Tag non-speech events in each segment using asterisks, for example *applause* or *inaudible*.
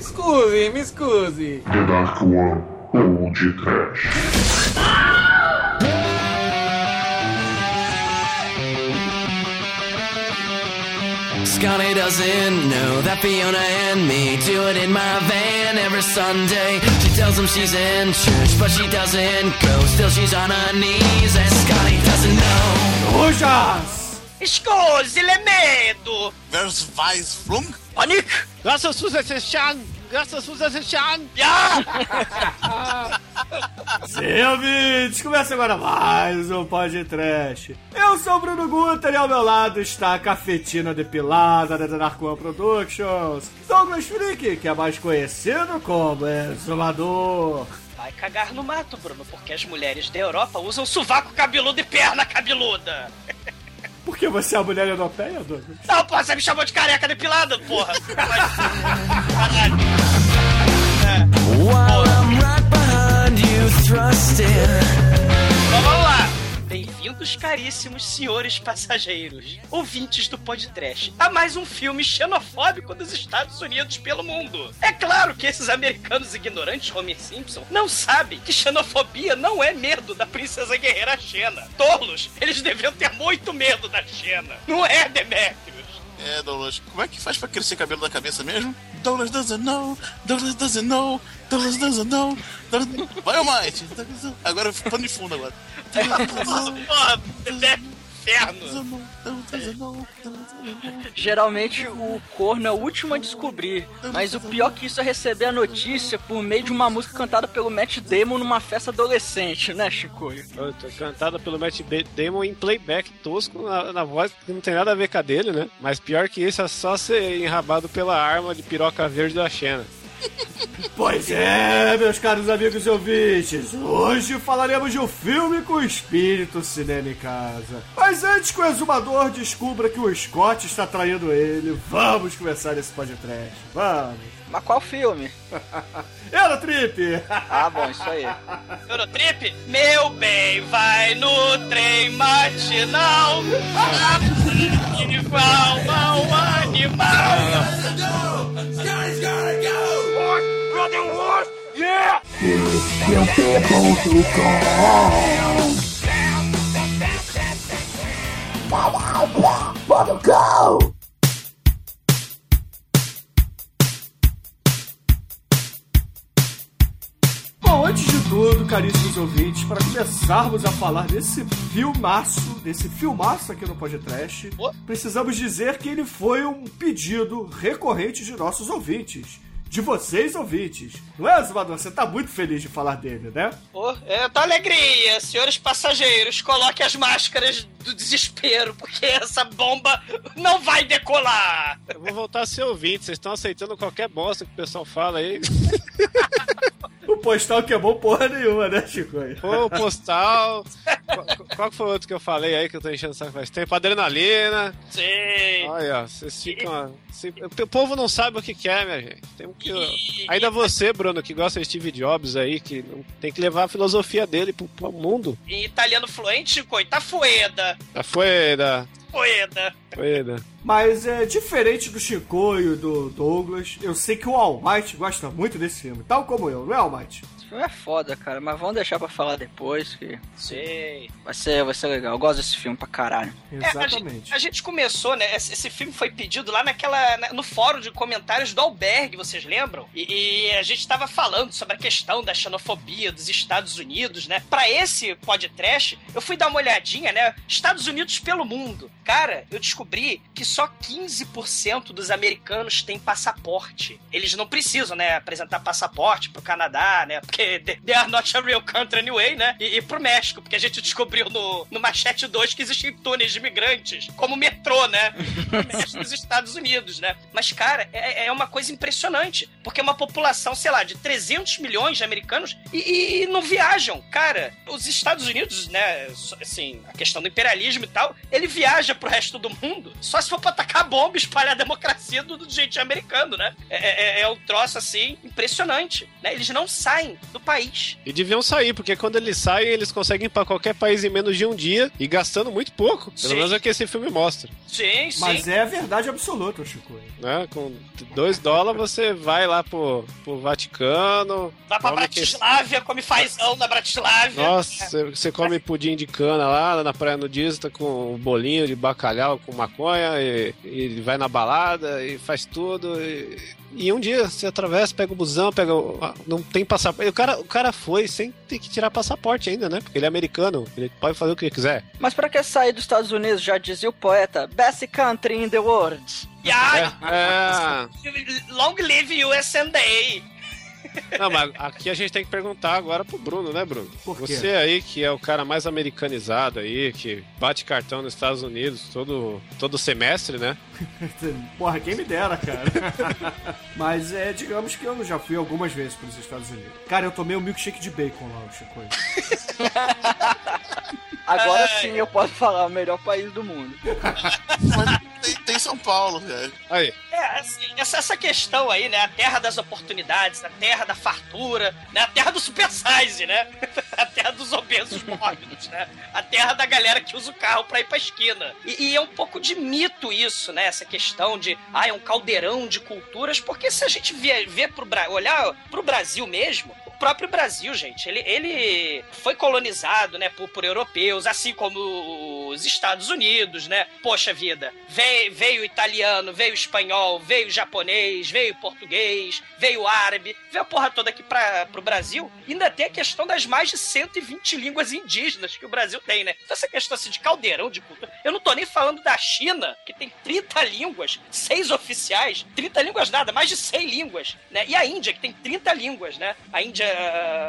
Me scusi, me scusi. The Dark One ou de Trash. Scotty doesn't know that Fiona and me do it in my van every Sunday. She tells him she's in church, but she doesn't go. Still, she's on her knees, and Scotty doesn't know. Rujas! Scusi, le medo! Where's Weiss Flung? Panik! Graças Susan Graças Susan Ja! *laughs* Sim, ouvintes, começa agora mais um podcast. Eu sou o Bruno Guter e ao meu lado está a cafetina depilada da Dark One Productions, Douglas Freak, que é mais conhecido como Exumador. Vai cagar no mato, Bruno, porque as mulheres da Europa usam sovaco cabeludo e perna cabeluda. *laughs* Por que você é a mulher europeia, Douglas? Não, porra, você me chamou de careca depilada, porra. Caralho. While I'm right behind you, thrusting. Então vamos lá. Bem-vindos, caríssimos senhores passageiros, ouvintes do podcast, a mais um filme xenofóbico dos Estados Unidos pelo mundo. É claro que esses americanos ignorantes, Homer Simpson, não sabem que xenofobia não é medo da princesa guerreira Xena. Tolos, eles deviam ter muito medo da Xena. Não é, Demetrius? É, Douglas, como é que faz pra crescer cabelo da cabeça mesmo? Douglas doesn't know, Douglas doesn't know, Douglas doesn't know. Douglas... Vai, Almighty! Agora pano de fundo agora. *laughs* Porra, inferno. Geralmente o corno é o último a descobrir, mas o pior que isso é receber a notícia por meio de uma música cantada pelo Matt Damon numa festa adolescente, né, Chico? Cantada pelo Matt Damon em playback tosco na, na, voz que não tem nada a ver com a dele, né? Mas pior que isso é só ser enrabado pela arma de piroca verde da Xena. Pois é, meus caros amigos e ouvintes, hoje falaremos de um filme com espírito cinema em casa. Mas antes que o exumador descubra que o Scott está traindo ele, vamos começar esse podcast. Vamos. Mas qual filme? *laughs* Eurotrip! Ah, bom, isso aí. Eurotrip? Meu bem, vai no trem matinal. Animal, mal animal. Bom, antes de tudo, caríssimos ouvintes, para começarmos a falar desse filmaço, desse filmaço aqui no podcast, Oh. precisamos dizer que ele foi um pedido recorrente de nossos ouvintes. De vocês, ouvintes. Não é, Azumador? Você tá muito feliz de falar dele, né? Pô, é, tá alegria, senhores passageiros, coloque as máscaras do desespero, porque essa bomba não vai decolar. Eu vou voltar a ser ouvinte, vocês estão aceitando qualquer bosta que o pessoal fala aí. *laughs* O postal que é bom porra nenhuma, né, Chico? Pô, postal. qual, qual foi o outro que eu falei aí que eu tô enchendo o saco faz tempo? Adrenalina. Sim. Olha, vocês ficam. o povo não sabe o que quer, minha gente. Tem que, ainda você, Bruno, que gosta de Steve Jobs aí, que tem que levar a filosofia dele pro, pro mundo. Em italiano fluente, Chico, tá fueda. Já foi da. Fueda. Foi da. Mas é diferente do Chico e do Douglas, eu sei que o Almighty gosta muito desse filme, tal como eu, não é, Almighty? Filme é foda, cara, mas vamos deixar pra falar depois, que Sei. vai ser, vai ser legal. Eu gosto desse filme pra caralho. É, a, gente, Exatamente. a gente começou, né? Esse, esse filme foi pedido lá naquela. na- no fórum de comentários do Albergue, vocês lembram? E, e a gente tava falando sobre a questão da xenofobia dos Estados Unidos, né? Pra esse podcast, eu fui dar uma olhadinha, né? Estados Unidos pelo mundo. Cara, eu descobri que só 15% dos americanos têm passaporte. Eles não precisam, né, apresentar passaporte pro Canadá, né? Porque they they are not a real country anyway, né? E, e pro México, porque a gente descobriu no, no Machete 2 que existem túneis de imigrantes, como o metrô, né? *laughs* No México dos Estados Unidos, né? Mas, cara, é, é uma coisa impressionante, porque é uma população, sei lá, de 300 milhões de americanos e, e não viajam. Cara, os Estados Unidos, né, assim, a questão do imperialismo e tal, ele viaja pro resto do mundo só se for pra tacar bomba e espalhar a democracia do, do jeitinho americano, né? É, é, é um troço assim impressionante, né? Eles não saem do país. E deviam sair, porque quando eles saem, eles conseguem ir pra qualquer país em menos de um dia e gastando muito pouco. Pelo Sim. menos é o que esse filme mostra. Sim, sim. Mas é a verdade absoluta, Chico. Né? Com dois dólares você vai lá pro, pro Vaticano. Vai pra come que- Bratislávia, come fazão na Bratislávia. Nossa, você- você come pudim de cana lá na praia nudista com um bolinho de bacalhau com maconha e, e vai na balada e faz tudo. E, e um dia você atravessa, pega o busão, pega. o- ah, Não tem passaporte. O cara, o cara foi sem ter que tirar passaporte ainda, né? Porque ele é americano, ele pode fazer o que quiser. Mas pra que sair dos Estados Unidos, já dizia o poeta, best country in the world. E ai, É, *laughs* long live USA. Não, mas aqui a gente tem que perguntar agora pro Bruno, né, Bruno? Por quê? Você aí, que é o cara mais americanizado aí, que bate cartão nos Estados Unidos todo, todo semestre, né? *laughs* Porra, quem me dera, cara. *laughs* Mas é, digamos que eu já fui algumas vezes pros Estados Unidos. Cara, eu tomei um milkshake de bacon lá, o Chico. *laughs* Agora Ai. sim eu posso falar, o melhor país do mundo. *laughs* Mas tem, tem São Paulo, cara. Aí, É, assim, essa, essa questão aí, né? A terra das oportunidades, a terra da fartura, né? A terra do super size, né? *laughs* A terra dos obesos mórbidos, né? A terra da galera que usa o carro pra ir pra esquina. E, e é um pouco de mito isso, né? Essa questão de, ah, é um caldeirão de culturas, porque se a gente vê, vê pro, olhar pro Brasil mesmo, próprio Brasil, gente, ele, ele foi colonizado, né, por, por europeus, assim como os Estados Unidos, né? Poxa vida, veio, veio italiano, veio espanhol, veio japonês, veio português, veio árabe, veio a porra toda aqui pra, pro Brasil. E ainda tem a questão das mais de 120 línguas indígenas que o Brasil tem, né? Então essa questão assim de caldeirão de cultura. Eu não tô nem falando da China, que tem 30 línguas, seis oficiais, 30 línguas nada, mais de 100 línguas, né? E a Índia, que tem 30 línguas, né? A Índia...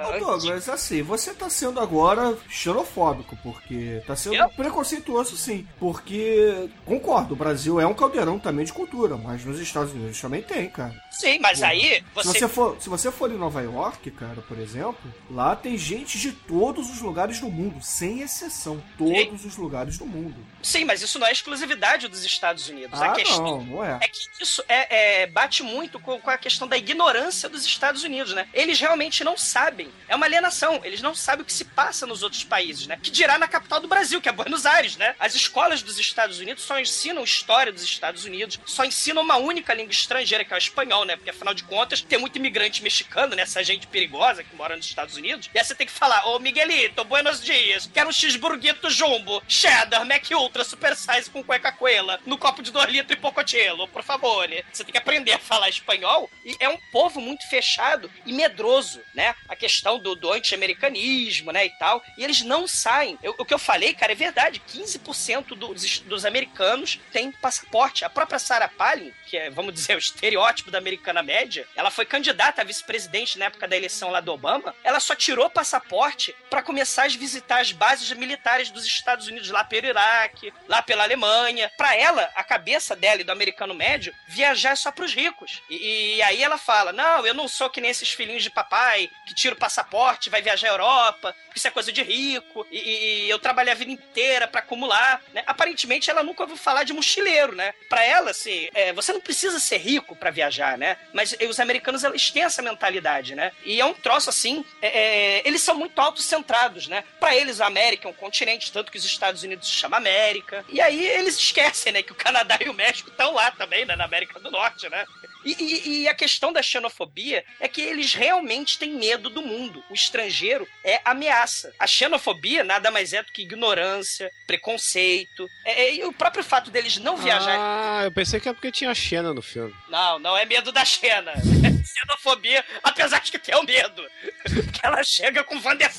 Ô, Douglas, assim, você tá sendo agora xenofóbico, porque tá sendo Eu? preconceituoso, sim. Porque, concordo, o Brasil é um caldeirão também de cultura, mas nos Estados Unidos também tem, cara. Sim, mas Pô, aí Se você você, for, se você for em Nova York, cara, por exemplo, lá tem gente de todos os lugares do mundo, sem exceção. Todos os lugares do mundo. Sim, mas isso não é exclusividade dos Estados Unidos. Ah, a questão não, não é. é que isso é, é, bate muito com, com a questão da ignorância dos Estados Unidos, né? Eles realmente não sabem. É uma alienação. Eles não sabem o que se passa nos outros países, né? Que dirá na capital do Brasil, que é Buenos Aires, né? As escolas dos Estados Unidos só ensinam história dos Estados Unidos, só ensinam uma única língua estrangeira, que é o espanhol, né? Porque afinal de contas, tem muito imigrante mexicano, né? Essa gente perigosa que mora nos Estados Unidos. E aí você tem que falar, ô Miguelito, buenos dias, quero um cheeseburguito jumbo, cheddar, Mac Ultra, super size com cueca coela, no copo de 2 litros e pocotelo, por favor. Você tem que aprender a falar espanhol. E é um povo muito fechado e medroso, né? A questão do, do anti-americanismo, né, e tal. E eles não saem. Eu- o que eu falei, cara, é verdade. 15% dos, dos americanos têm passaporte. A própria Sarah Palin, que é, vamos dizer, o estereótipo da americana média, ela foi candidata a vice-presidente na época da eleição lá do Obama. Ela só tirou passaporte para começar a visitar as bases militares dos Estados Unidos lá pelo Iraque, lá pela Alemanha. Para ela, a cabeça dela e do americano médio, viajar é só pros ricos. E, e aí ela fala: Não, eu não sou que nem esses filhinhos de papai que tira o passaporte, vai viajar à Europa, porque isso é coisa de rico, e, e- eu trabalhei a vida inteira para acumular. Né? Aparentemente, ela nunca ouviu falar de mochileiro, né? Para ela, assim, é, você não precisa ser rico para viajar, né? Mas os americanos, eles têm essa mentalidade, né? E é um troço assim, é, é, eles são muito autocentrados, né? Para eles, a América é um continente, tanto que os Estados Unidos se chama América. E aí eles esquecem, né, que o Canadá *laughs* e o México estão lá também, né, na América do Norte, né? E, e- e a questão da xenofobia é que eles realmente têm medo do mundo. O estrangeiro é ameaça. A xenofobia nada mais é do que ignorância, preconceito. É, é, e o próprio fato deles não viajarem. Ah, eu pensei que é porque tinha Xena no filme. Não, não é medo da Xena. É *laughs* xenofobia, apesar de que tem o medo. Porque ela chega com Van der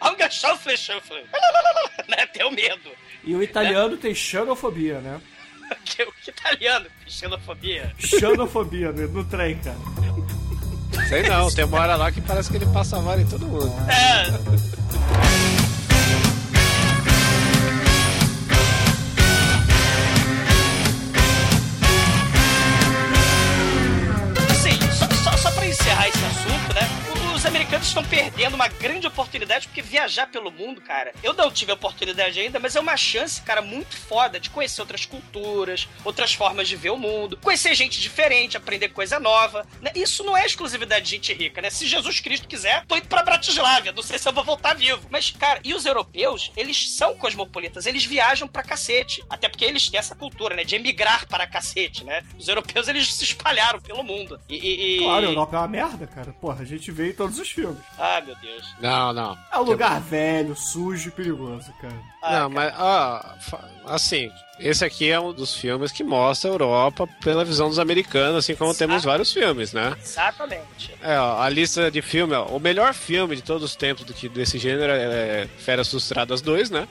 Anga Shuffle Shuffle. Né? Tem o medo. E o italiano tem xenofobia, né? *laughs* Que o que italiano tem xenofobia. Xenofobia no, no trem, cara. Sei não, tem uma hora lá que parece que ele passa vara em todo mundo. É. perdendo uma grande oportunidade, porque viajar pelo mundo, cara, eu não tive a oportunidade ainda, mas é uma chance, cara, muito foda de conhecer outras culturas, outras formas de ver o mundo, conhecer gente diferente, aprender coisa nova. né? Isso não é exclusividade de gente rica, né? Se Jesus Cristo quiser, tô indo pra Bratislava, não sei se eu vou voltar vivo. Mas, cara, e os europeus, eles são cosmopolitas, eles viajam pra cacete. Até porque eles têm essa cultura, né, de emigrar para cacete, né? Os europeus, eles se espalharam pelo mundo. E, e- e- Claro, a Europa é uma merda, cara. Porra, a gente vê em todos os filmes. Ah, meu Deus. Não, não. É um lugar velho, sujo e perigoso, cara. Ah, não, mas, ah, assim, esse aqui é um dos filmes que mostra a Europa pela visão dos americanos, assim como temos vários filmes, né? Exatamente. É, ó, a lista de filme, ó, o melhor filme de todos os tempos do que desse gênero é Feras Frustradas 2, né?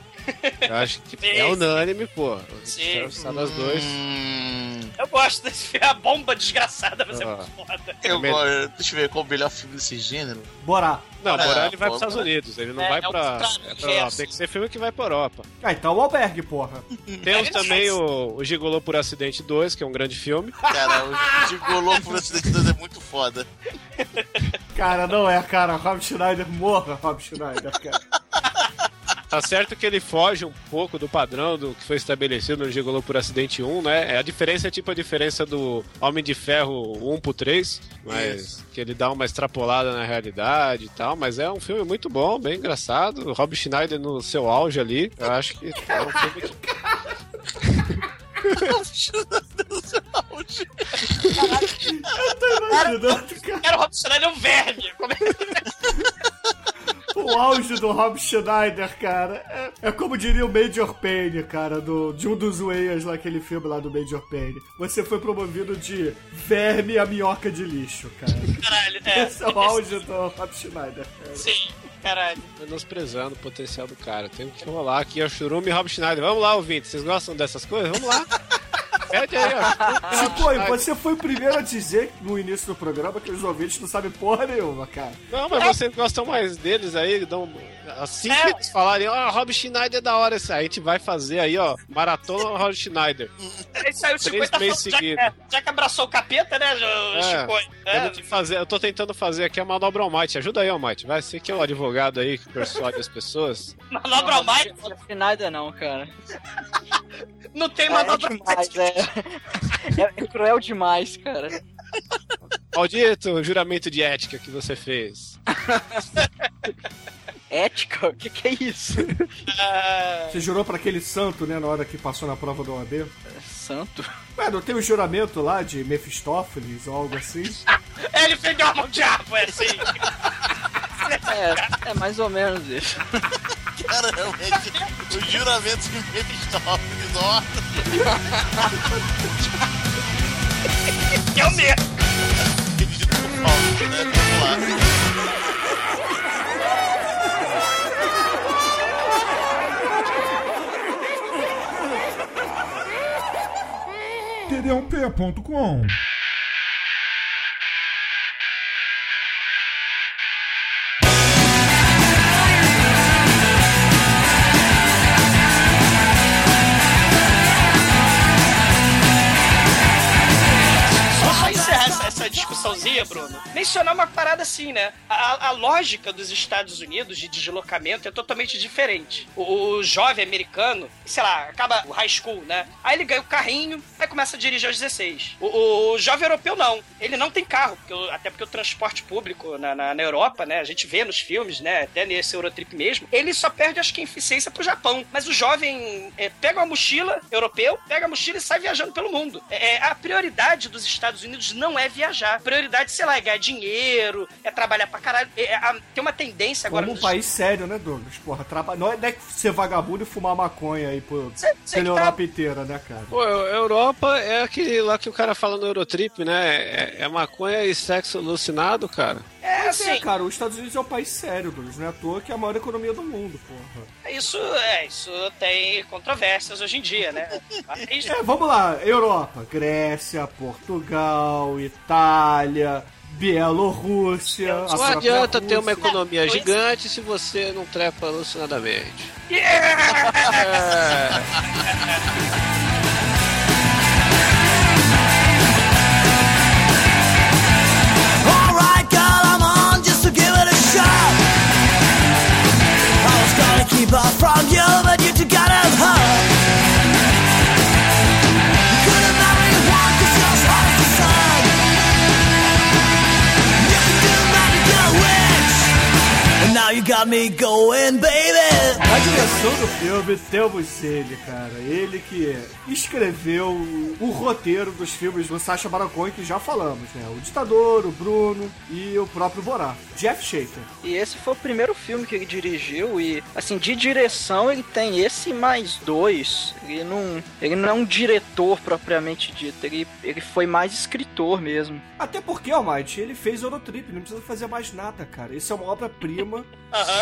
Eu acho que *laughs* é unânime, pô. Sim. Feras Frustradas 2. Hum, Eu gosto desse filme, a bomba desgraçada, mas é Ah. muito foda. eu Me-. Deixa eu ver qual o melhor filme desse gênero. Bora. Não, Bora, Borá ele vai para os Estados. Unidos, ele não É, vai é pra, contrário, é pra. Tem que ser filme que vai pra Europa. Ah, então o albergue, porra. Temos É também o, o Gigolô por Acidente 2, que é um grande filme. Cara, o Gigolô por acidente 2 é muito foda. Cara, não é, cara. Rob Schneider, morra, Rob Schneider, cara. Tá certo que ele foge um pouco do padrão do que foi estabelecido no Gigolô por Acidente 1, né? A diferença é tipo a diferença do Homem de Ferro 1 pro 3, mas que ele dá uma extrapolada na realidade e tal, mas é um filme muito bom, bem engraçado. Rob Schneider no seu auge ali, eu acho que é um filme que Imaginando, cara. Era o Rob Schneider um verme. Como é O auge do Rob Schneider, cara. É, é como diria o Major Payne, cara, do, de um dos Wayans lá, aquele filme lá do Major Payne. Você foi promovido de verme a minhoca de lixo, cara. caralho? É, Esse é o auge do Rob Schneider, cara. Sim, caralho. menosprezando o potencial do cara. Tem que rolar aqui, ó, Churume e Rob Schneider. Vamos lá, ouvintes, vocês gostam dessas coisas? Vamos lá. *laughs* Pede aí, ó. E você foi o primeiro a dizer no início do programa que os ouvintes não sabem porra nenhuma, cara. Não, mas vocês gostam mais deles aí, dão... assim É. que eles falarem, ó, Rob Schneider é da hora esse aí, a gente vai fazer aí, ó, maratona Rob Schneider. Aí saiu o Chico Três meses já, que- seguidos. é, já que abraçou o capeta, né, o É. Chico? Eu, É, te fazer, eu tô tentando fazer aqui a manobra Almighty. Ajuda aí, Almighty. Vai, você que é o advogado aí que persuade as pessoas. manobra ao mais, Não tem nada não, cara. não tem É, manobra demais, é. É, é cruel demais, cara. Maldito juramento de ética que você fez. *laughs* Ética? O que, que é isso? Ah, Você jurou pra aquele santo, né, na hora que passou na prova do OAB? Santo? Ué, não tem o juramento lá de Mephistófeles ou algo assim? *laughs* ele fez alma ao diabo, é assim. É, é mais ou menos isso. Cara, realmente, o juramento de Mephistófeles, ó. Que é o mesmo. Paulo, né? Vamos lá. td1p.com. discussãozinha, Bruno, mencionar uma parada assim, né? A, a lógica dos Estados Unidos de deslocamento é totalmente diferente. O, o jovem americano, sei lá, acaba o high school, né? Aí ele ganha o carrinho, aí começa a dirigir aos 16. O, o- jovem europeu não. Ele não tem carro, porque até porque o transporte público na, na, na Europa, né? A gente vê nos filmes, né? Até nesse Eurotrip mesmo, ele só perde, acho que, eficiência pro Japão. Mas o jovem é, pega uma mochila europeu, pega a mochila e sai viajando pelo mundo. É, é, a prioridade dos Estados Unidos não é viajar. A prioridade, sei lá, é ganhar dinheiro, é trabalhar pra caralho. É, a- tem uma tendência agora Como um nos- país sério, né, Douglas? Porra, traba... não, é, não é ser vagabundo e fumar maconha aí por, Cê- cê pela tá- Europa inteira, né, cara? Pô, Eu- Europa é aquele lá que o cara fala no Eurotrip, né? É, é maconha e sexo alucinado, cara. É, Mas é, assim, cara, os Estados Unidos é um país sério, Douglas. Não é à toa que é a maior economia do mundo, porra. isso, é, isso tem controvérsias hoje em dia, né? Mas, É, vamos lá, Europa, Grécia, Portugal, Itália, Bielorrússia. própria adianta ter uma economia Pois- gigante se você não trepa alucinadamente. Alright, *laughs* girl, *laughs* people from you, but you two got us hurt. You got me going, baby. Na direção do filme temos ele, cara. Ele que escreveu o roteiro dos filmes do Sacha Baron Cohen que já falamos, né? O Ditador, o Bruno e o próprio Borá. Jeff Schaefer. E esse foi o primeiro filme que ele dirigiu e, assim, de direção ele tem esse mais dois. Ele não, ele não é um diretor propriamente dito, ele, ele foi mais escritor mesmo. Até porque, Almighty, ele fez Eurotrip, não precisa fazer mais nada, cara. Isso é uma obra-prima, *laughs*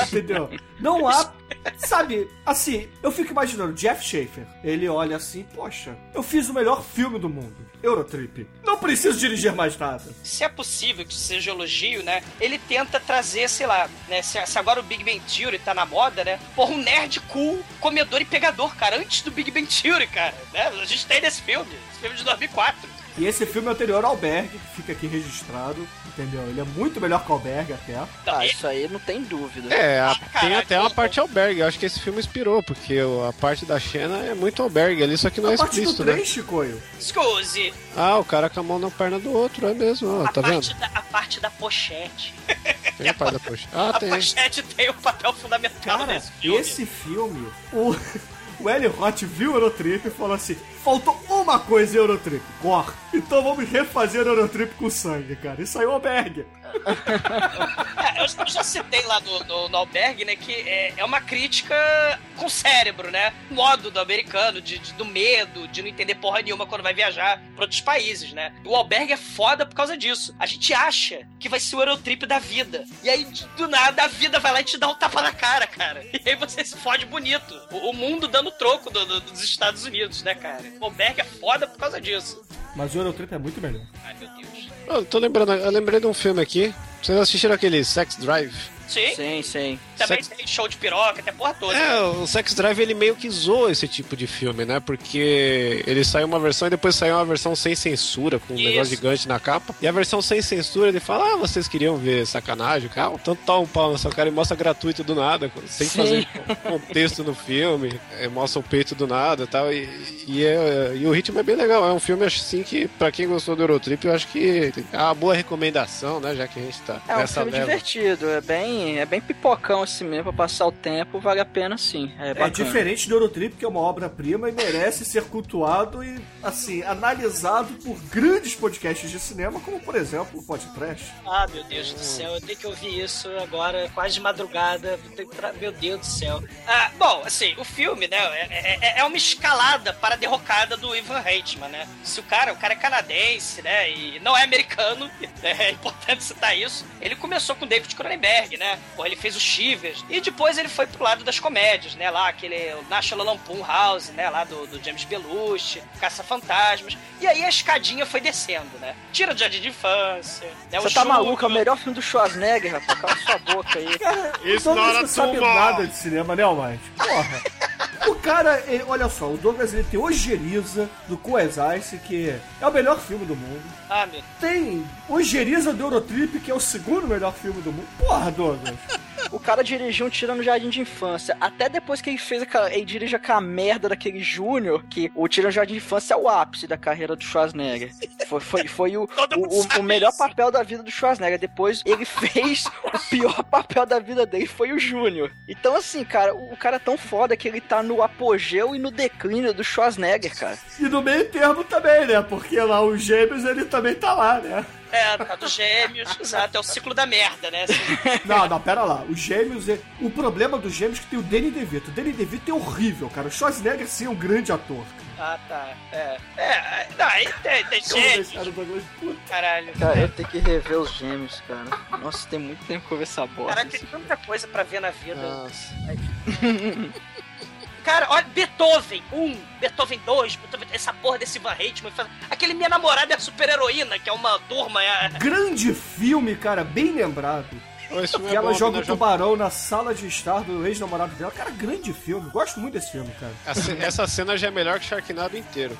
entendeu? Não há, sabe, assim, eu fico imaginando, Jeff Schaefer, ele olha assim, poxa, eu fiz o melhor filme do mundo, Eurotrip. Não preciso dirigir mais nada. se é possível que isso seja elogio, né? Ele tenta trazer, sei lá, né? Se, se agora o Big Bang Theory tá na moda, né? Porra, um nerd cool, comedor e pegador, cara. Antes do Big Bang Theory, cara. Né? A gente tem nesse filme. Esse filme de 2004. E esse filme é anterior ao Alberg, que fica aqui registrado, entendeu? Ele é muito melhor que o Alberg até. Ah, isso aí não tem dúvida. É, a- Ah, tem até uma parte albergue. Eu acho que esse filme inspirou, porque a parte da Xena é muito albergue ali, só que não é A parte do explícito, né? Chicoio. Excuse. Ah, o cara com a mão na perna do outro, é mesmo, ó, A, tá vendo? parte da, a parte da pochete. Tem a parte da poxa. Ah, *laughs* a tem. pochete tem um papel fundamental Cara, nesse filme. esse filme, o, *laughs* o Eli Roth viu o Eurotrip e falou assim: faltou uma coisa em Eurotrip, gore. Então vamos refazer Eurotrip com sangue, cara. E saiu o Alberg. É, eu, já citei lá no, no, no Albergue, né, que é, é uma crítica com cérebro, né? O modo do americano, de, de- do medo, de não entender porra nenhuma quando vai viajar pra outros países, né? O Albergue é foda por causa disso. A gente acha que vai ser o Eurotrip da vida. E aí, do nada, a vida vai lá e te dá um tapa na cara, cara. E aí você se fode bonito. O, o mundo dando troco do- do- dos Estados Unidos, né, cara? O Albergue é foda por causa disso. Mas o Eurotrip é muito melhor. Ai, meu Deus. Eu tô lembrando, eu lembrei de um filme aqui. Vocês assistiram aquele Sex Drive? Sim, Sim, sim. também Sex- tem show de piroca, até porra toda. É, o Sex Drive ele meio que zoou esse tipo de filme, né? Porque ele saiu uma versão e depois saiu uma versão sem censura, com um Isso. negócio gigante na capa. E a versão sem censura ele fala: Ah, vocês queriam ver sacanagem? Cara, tanto tá um pau nessa cara e mostra gratuito do nada, sem Sim. fazer contexto no filme, é, mostra o peito do nada e tal. E, e, é- e o ritmo é bem legal. É um filme assim que, pra quem gostou do Eurotrip, eu acho que é uma boa recomendação, né? Já que a gente tá É um filme leva. divertido, é bem, é bem pipocão assim mesmo, pra passar o tempo, vale a pena sim. É, É diferente do Eurotrip, que é uma obra-prima e merece ser cultuado e, assim, analisado por grandes podcasts de cinema, como, por exemplo, o Podcast. Ah, meu Deus do céu, eu tenho que ouvir isso agora, quase de madrugada. Meu Deus do céu. Ah, bom, assim, o filme, né, é, é- é uma escalada para a derrocada do Ivan Reitman, né? Se o cara, o cara é canadense, né, e não é americano, *laughs* é importante citar isso. Ele começou com David Cronenberg, né? Porra, ele fez o Shivers, e depois ele foi pro lado das comédias, né, lá aquele o National Lampoon House, né, lá do, do James Belushi, Caça-Fantasmas. E aí a escadinha foi descendo, né? Tira do Jardim de Infância, né? Você o tá Júnior. maluco? É o melhor filme do Schwarzenegger, rapaz. Cala sua boca aí. O Douglas não sabe nada de cinema, né, Almighty? Porra. O cara, ele- olha só, o Douglas ele tem Ojeriza do Coes Ice, que é o melhor filme do mundo. Ah, meu Tem Ojeriza do Eurotrip, que é o segundo melhor filme do mundo. Porra, Douglas. *laughs* O cara dirigiu um Tira no Jardim de Infância. Até depois que ele fez aquela. Ele dirige aquela merda daquele Júnior, que o Tira no Jardim de Infância é o ápice da carreira do Schwarzenegger. Foi, foi, foi o, *laughs* o, o- melhor papel da vida do Schwarzenegger. Depois ele *laughs* fez o pior papel da vida dele, foi o Júnior. Então, assim, cara, o, o cara é tão foda que ele tá no apogeu e no declínio do Schwarzenegger, cara. E no meio termo também, né? Porque lá os gêmeos ele também tá lá, né? É, tá dos gêmeos, *laughs* exato, é o ciclo da merda, né? *laughs* Não, não, pera lá. Os gêmeos. é- O problema dos gêmeos é que tem o Danny DeVito. O Danny DeVito é horrível, cara. O Schwarzenegger sim é um grande ator. ah, tá. É. É, não, aí tem, tem gêmeos, caralho. Cara, eu tenho que rever os gêmeos, cara. Nossa, tem muito tempo que eu vi essa bosta. Caralho, tem tanta coisa pra ver na vida. Nossa. *laughs* Cara, olha, Beethoven 1, Beethoven 2, Beethoven, essa porra desse Van faz- Aquele Minha Namorada é a Super-Heroína, que é uma turma. É... Grande filme, cara, bem lembrado. Esse filme Que é ela bom, joga né? o tubarão na sala de estar do ex-namorado dela. Cara, grande filme. Gosto muito desse filme, cara. A ce- Essa cena já é melhor que Sharknado inteiro.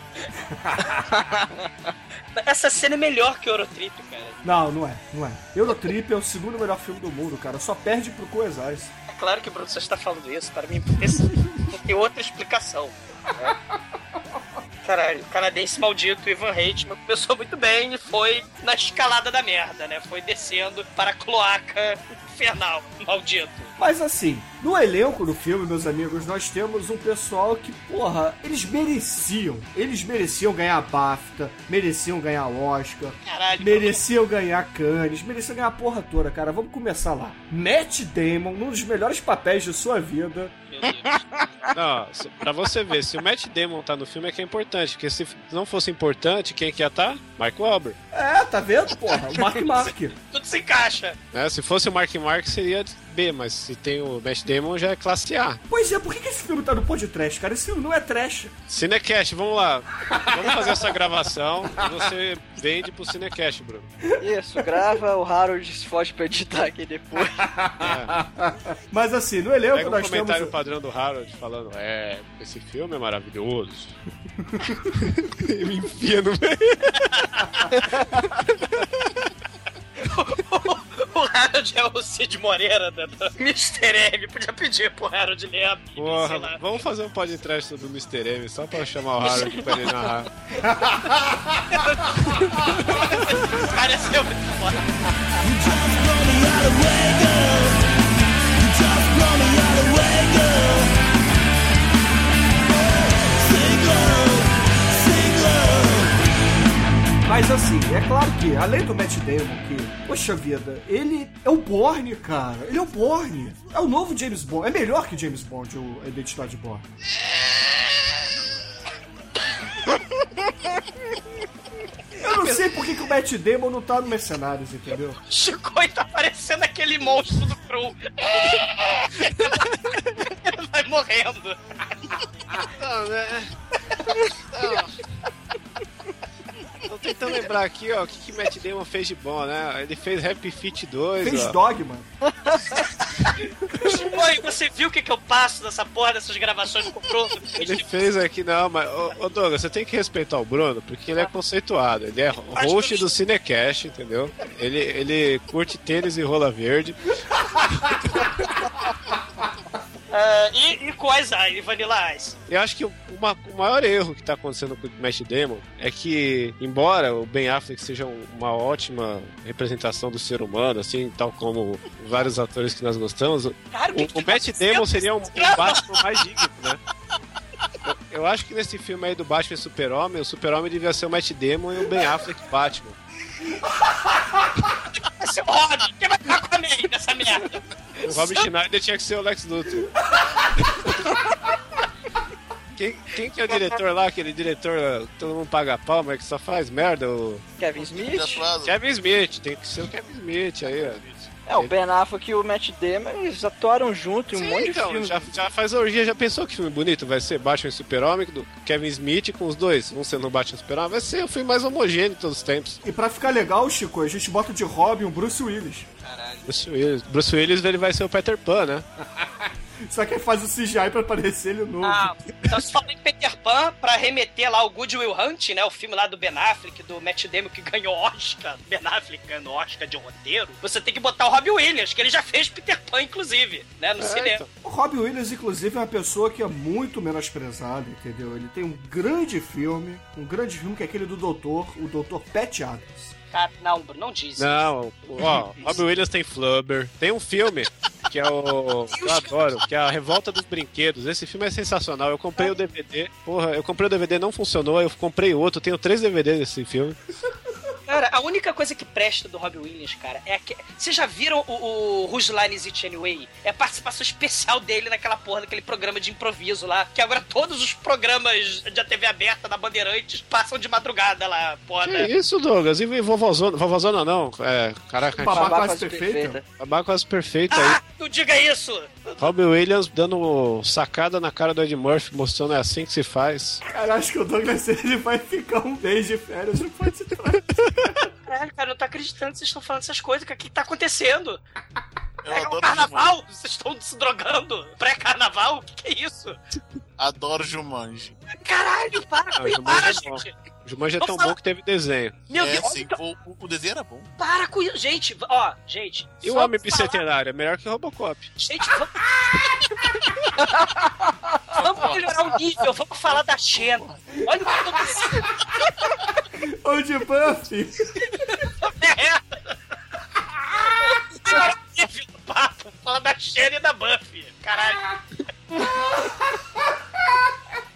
*laughs* Essa cena é melhor que Eurotrip, cara. Não, não é, não é. Eurotrip é o segundo melhor filme do mundo, cara. Só perde pro Coesais. Claro que o Bruno só está falando isso, para mim, porque esse não tem outra explicação. né? Caralho, canadense maldito Ivan Reitman começou muito bem e foi na escalada da merda, né? Foi descendo para a cloaca infernal, maldito. Mas assim, no elenco do filme, meus amigos, nós temos um pessoal que, porra, eles mereciam. Eles mereciam ganhar BAFTA, mereciam ganhar Oscar, Caralho. mereciam ganhar Cannes, mereciam ganhar a porra toda, cara. Vamos começar lá. Matt Damon, num dos melhores papéis de sua vida. Não, pra você ver, se o Matt Damon tá no filme é que é importante, porque se não fosse importante, quem que ia tá? Mark Wahlberg. É, tá vendo, porra? O Mark Mark. Tudo se encaixa. Né? Se fosse o Mark Mark seria B, mas se tem o Matt Damon já é classe A. Pois é, por que, que esse filme tá no pó de trash, cara? Esse filme não é trash. Cinecast, vamos lá. Vamos fazer essa gravação e você vende pro Cinecast, Bruno. Isso, grava, o Harold se foge pra editar aqui depois. Mas assim, no elenco Pega um nós comentário temos. padrão do Harold falando, é, esse filme é maravilhoso. *laughs* Ele enfia no meio. *laughs* O Harold é o Cid Moreira da, da Mr. M. Podia pedir pro Harold ler a Bíblia, sei Porra, lá. vamos fazer um podcast sobre o Mr. M só pra chamar o Harold pra ele narrar. *laughs* Mas assim, é claro que, além do Matt Damon, que, poxa vida, ele é o Bourne, cara. Ele é o Bourne. É o novo James Bond. É melhor que James Bond, o a Identidade Bourne. Eu não sei por que, que o Matt Damon não tá no Mercenários, entendeu? Chicoio tá parecendo aquele monstro do Cru. Ele vai morrendo. Não, né? Tentando lembrar aqui, ó, o que, que Matt Damon fez de bom, né? Ele fez Happy Feet 2, Fez ó. Dogma. Chicoio, você viu o que, que eu passo nessa porra dessas gravações do Cru? Ele fez aqui, não, mas, ô, ô Douglas, você tem que respeitar o Bruno, porque ele é conceituado. Ele é host do Cinecast, entendeu? Ele, ele curte tênis e rola verde. *laughs* Ah, e, e coisa, e Vanilla Ice. Eu acho que o, uma- o maior erro que tá acontecendo com o Matt Damon é que, embora o Ben Affleck seja um- uma ótima representação do ser humano, assim, tal como vários atores que nós gostamos, o, Cara, o o tá Matt? Damon seria um, um Batman mais digno, né? Eu, eu acho que nesse filme aí do Batman e Super-Homem, o Super-Homem devia ser o Matt Damon e o Ben Affleck Batman. O Robin. Quem vai ficar com a May nessa merda? O Robin Schneider tinha que ser o Lex Luthor. Quem, quem que é o diretor lá? Aquele diretor que todo mundo paga pau, mas que só faz merda? O Kevin Smith? Kevin Smith. Tem que ser o Kevin Smith aí, ó. É, o Ben Affleck e o Matt Damon, eles atuaram junto em um Sim, monte de então, filmes. já, já faz orgia, já pensou que filme bonito vai ser Batman e Super-Homem do Kevin Smith com os dois, um sendo Batman e Super-Homem, vai ser o filme mais homogêneo de todos os tempos. E pra ficar legal, Chico, a gente bota de Robin o Bruce Willis. Bruce Willis, Bruce Willis ele vai ser o Peter Pan, né? *laughs* Só que faz o CGI pra parecer ele novo. Ah, então se fala em Peter Pan pra remeter lá o Good Will Hunt, né? O filme lá do Ben Affleck, do Matt Damon, que ganhou Oscar. Ben Affleck ganhou Oscar de roteiro. Você tem que botar o Robbie Williams, que ele já fez Peter Pan, inclusive, né? No cinema. então. O Robbie Williams, inclusive, é uma pessoa que é muito menosprezada, entendeu? Ele tem um grande filme, um grande filme que é aquele do Doutor, o Doutor Pat Adams. Cara, não, Bruno, não diz. isso. Não, ó, Robin Williams tem Flubber. Tem um filme *laughs* que é o. que eu adoro, que é a Revolta dos Brinquedos. Esse filme é sensacional. Eu comprei o DVD. Porra, eu comprei o DVD, não funcionou. Eu comprei outro. Tenho três DVDs desse filme. Cara, a única coisa que presta do Robbie Williams, cara, é que. Vocês já viram o, o Whose Line Is It Anyway? É a participação especial dele naquela porra daquele programa de improviso lá. Que agora todos os programas da TV aberta da Bandeirantes passam de madrugada lá, porra. Que né? isso, Douglas? E vovózona? Vovózona não. É, caraca, Babá Babá quase quase perfeita. perfeita. babá quase perfeito aí. Ah, não diga isso! Robin Williams dando sacada na cara do Ed Murphy, mostrando é assim que se faz. Cara, acho que o Douglas *laughs* ele vai ficar um mês de férias no Pode. Caralho, cara, eu não tô acreditando que vocês estão falando essas coisas, cara. O que tá acontecendo? Eu é o adoro carnaval? Vocês estão se drogando? Pré-carnaval? O que, que é isso? Adoro Jumanji. Caralho, para Não, Jumanji para, é gente! O Jumanji é tão falar- bom que teve desenho. Meu é, Deus, sim, então, o, o- o desenho era bom. para com isso, gente! Ó, gente. E o Homem falar- Bicentenário? É melhor que o Robocop. Gente, vamos, Vamos melhorar o nível, vamos falar da Xena. Olha o que eu Ou de Buffy. Melhorar o nível do papo, falar da Xena e da Buffy. Caralho. *laughs*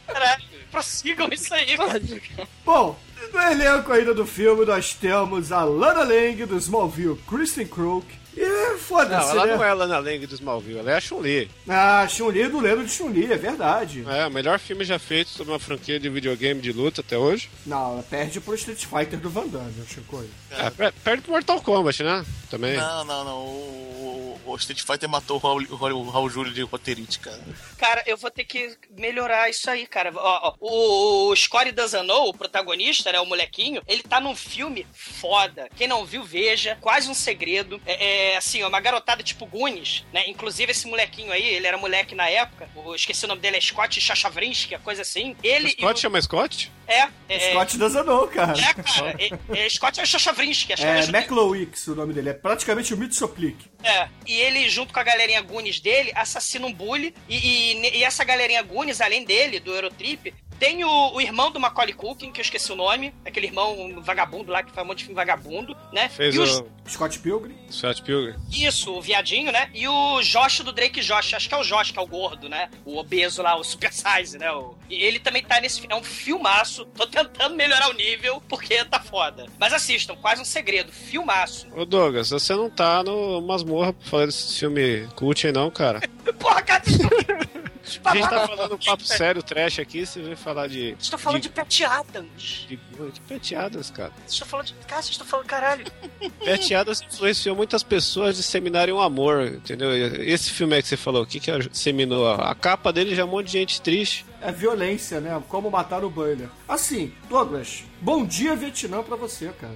Caralho, prossigam isso aí. *laughs* Bom, no elenco ainda do filme nós temos a Lana Lang do Smallville, Kristen Crook. E Não, foda-se, ela né? não é a Lana Lang do Smallville, ela é a Chun-Li. Ah, Chun-Li do Lendo de Chun-Li, é verdade. É, o melhor filme já feito sobre uma franquia de videogame de luta até hoje. Não, ela perde pro Street Fighter do Van Damme, Chico. É, per- perde pro Mortal Kombat, né? Também. Não, não, não. O, o- o Street Fighter matou o Raul, o Raul, o Raul Júlio de roteirite, cara. Cara, eu vou ter que melhorar isso aí, cara. Ó, ó, o, o Scotty Dazanou, o protagonista, né, o molequinho, ele tá num filme foda. Quem não viu, veja. Quase um segredo. É, é, assim, ó, uma garotada tipo Goonies, né? Inclusive esse molequinho aí, ele era moleque na época. Eu esqueci o nome dele, é Scott Chachavrinsky, coisa assim. Ele e Scott o- chama Scott? É, é, Scott Dazanou, cara. é, cara. É, é, Scott é Chachavrinsky, acho que É, era McLowix o nome dele. É praticamente o Mitsoplik. É, e ele, junto com a galerinha Goonies dele, assassina um bully. E, e- e essa galerinha Goonies, além dele, do Eurotrip, tem o, o irmão do Macaulay Culkin, que eu esqueci o nome. Aquele irmão vagabundo lá, que faz um monte de filme vagabundo, né? Fez e os- o Scott Pilgrim. Scott Pilgrim. Isso, o viadinho, né? E o Josh do Drake Josh. Acho que é o Josh, que é o gordo, né? O obeso lá, o super size, né? O- E ele também tá nesse... É um filmaço. Tô tentando melhorar o nível, porque tá foda. Mas assistam, quase um segredo. Filmaço. Ô Douglas, você não tá no Masmorra pra falar desse filme cult aí não, cara. *laughs* Porra, cara... *laughs* A gente tá falando um papo sério, trash aqui, você vem falar de... Vocês estão falando de, Pat Adams. de... de peteadas, cara. Vocês estão falando de. Cara, vocês estão falando caralho. *laughs* Peteadas influenciou muitas pessoas a disseminarem o amor, entendeu? Esse filme aí que você falou, o que que disseminou? A capa dele já é um monte de gente triste. É violência, né? Como matar o Boiler. Assim, Douglas, bom dia Vietnã pra você, cara.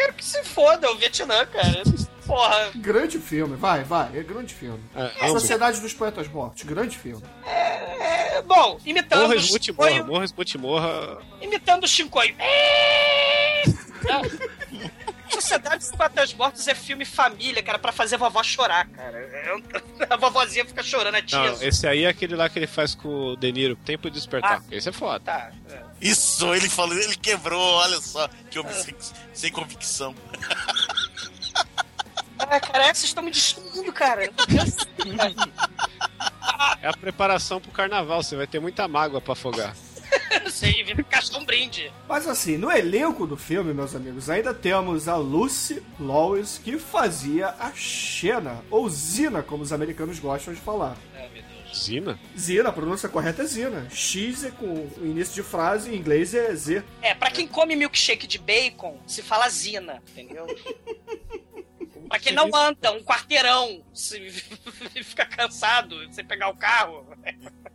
Eu quero que se foda o Vietnã, cara. Porra. Grande filme, vai, vai, é grande filme. É. Sociedade dos Poetas Mortos, grande filme. É, bom, imitando Morra, morra, morra, morra. Imitando o Chicoio. É. Sociedade dos Patas Mortos é filme família, cara, pra fazer a vovó chorar, cara. É *laughs* A vovozinha fica chorando, a tia. Não, esse aí é aquele lá que ele faz com o De Niro, Tempo de Despertar. Esse é foda. Tá. é. Isso, ele falou, ele quebrou, olha só, que homem sem, sem convicção. Ah, cara, vocês estão me destruindo, cara. É a preparação pro carnaval, você vai ter muita mágoa pra afogar. Vira cascar um brinde. Mas assim, no elenco do filme, meus amigos, ainda temos a Lucy Lawless, que fazia a Xena, ou Zina, como os americanos gostam de falar. Zina? Zina, a pronúncia correta é Zina. X é com o início de frase, em inglês é Z. É, pra quem come milkshake de bacon, se fala zina, entendeu? pra quem não anda um quarteirão, se *laughs* fica cansado sem pegar o carro,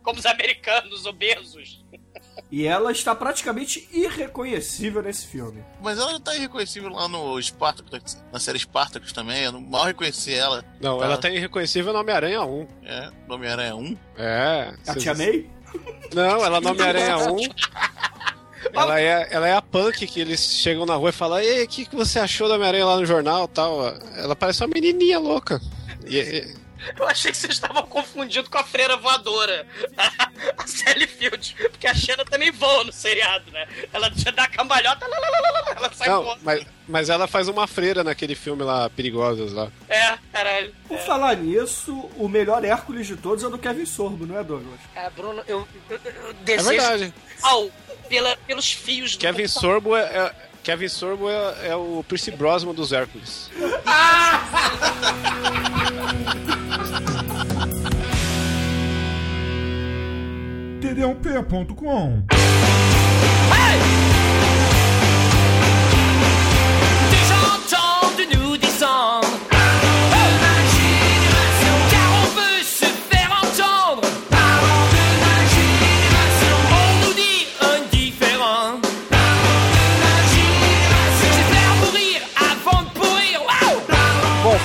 como os americanos obesos. E ela está praticamente irreconhecível nesse filme. Mas ela tá irreconhecível lá no Spartacus, na série Spartacus também, eu não mal reconheci ela. Não, ela tá irreconhecível no Homem-Aranha 1. É, no Homem-Aranha 1. É. A Tia May? Não, ela no Homem-Aranha 1. *laughs* Ela é, ela é a punk que eles chegam na rua e falam: Ei, o que, que você achou da Homem-Aranha lá no jornal tal? Ela parece uma menininha louca. E- e- Eu achei que vocês estavam confundindo com a freira voadora, *laughs* a Sally Field, porque a Xena também voa no seriado, né? Ela dá a cambalhota, lá, lá, lá, lá, lá, ela sai não, voando. mas, mas ela faz uma freira naquele filme lá, Perigosas lá. É, caralho. Por falar nisso, o melhor Hércules de todos é o do Kevin Sorbo, não é, Douglas? Cara, Bruno, eu, eu, eu É desejo verdade. mal pela, pelos fios do Kevin computador. Sorbo é, é- Kevin Sorbo é, é o Percy Brosnan dos Hércules. td1p.com. J'entends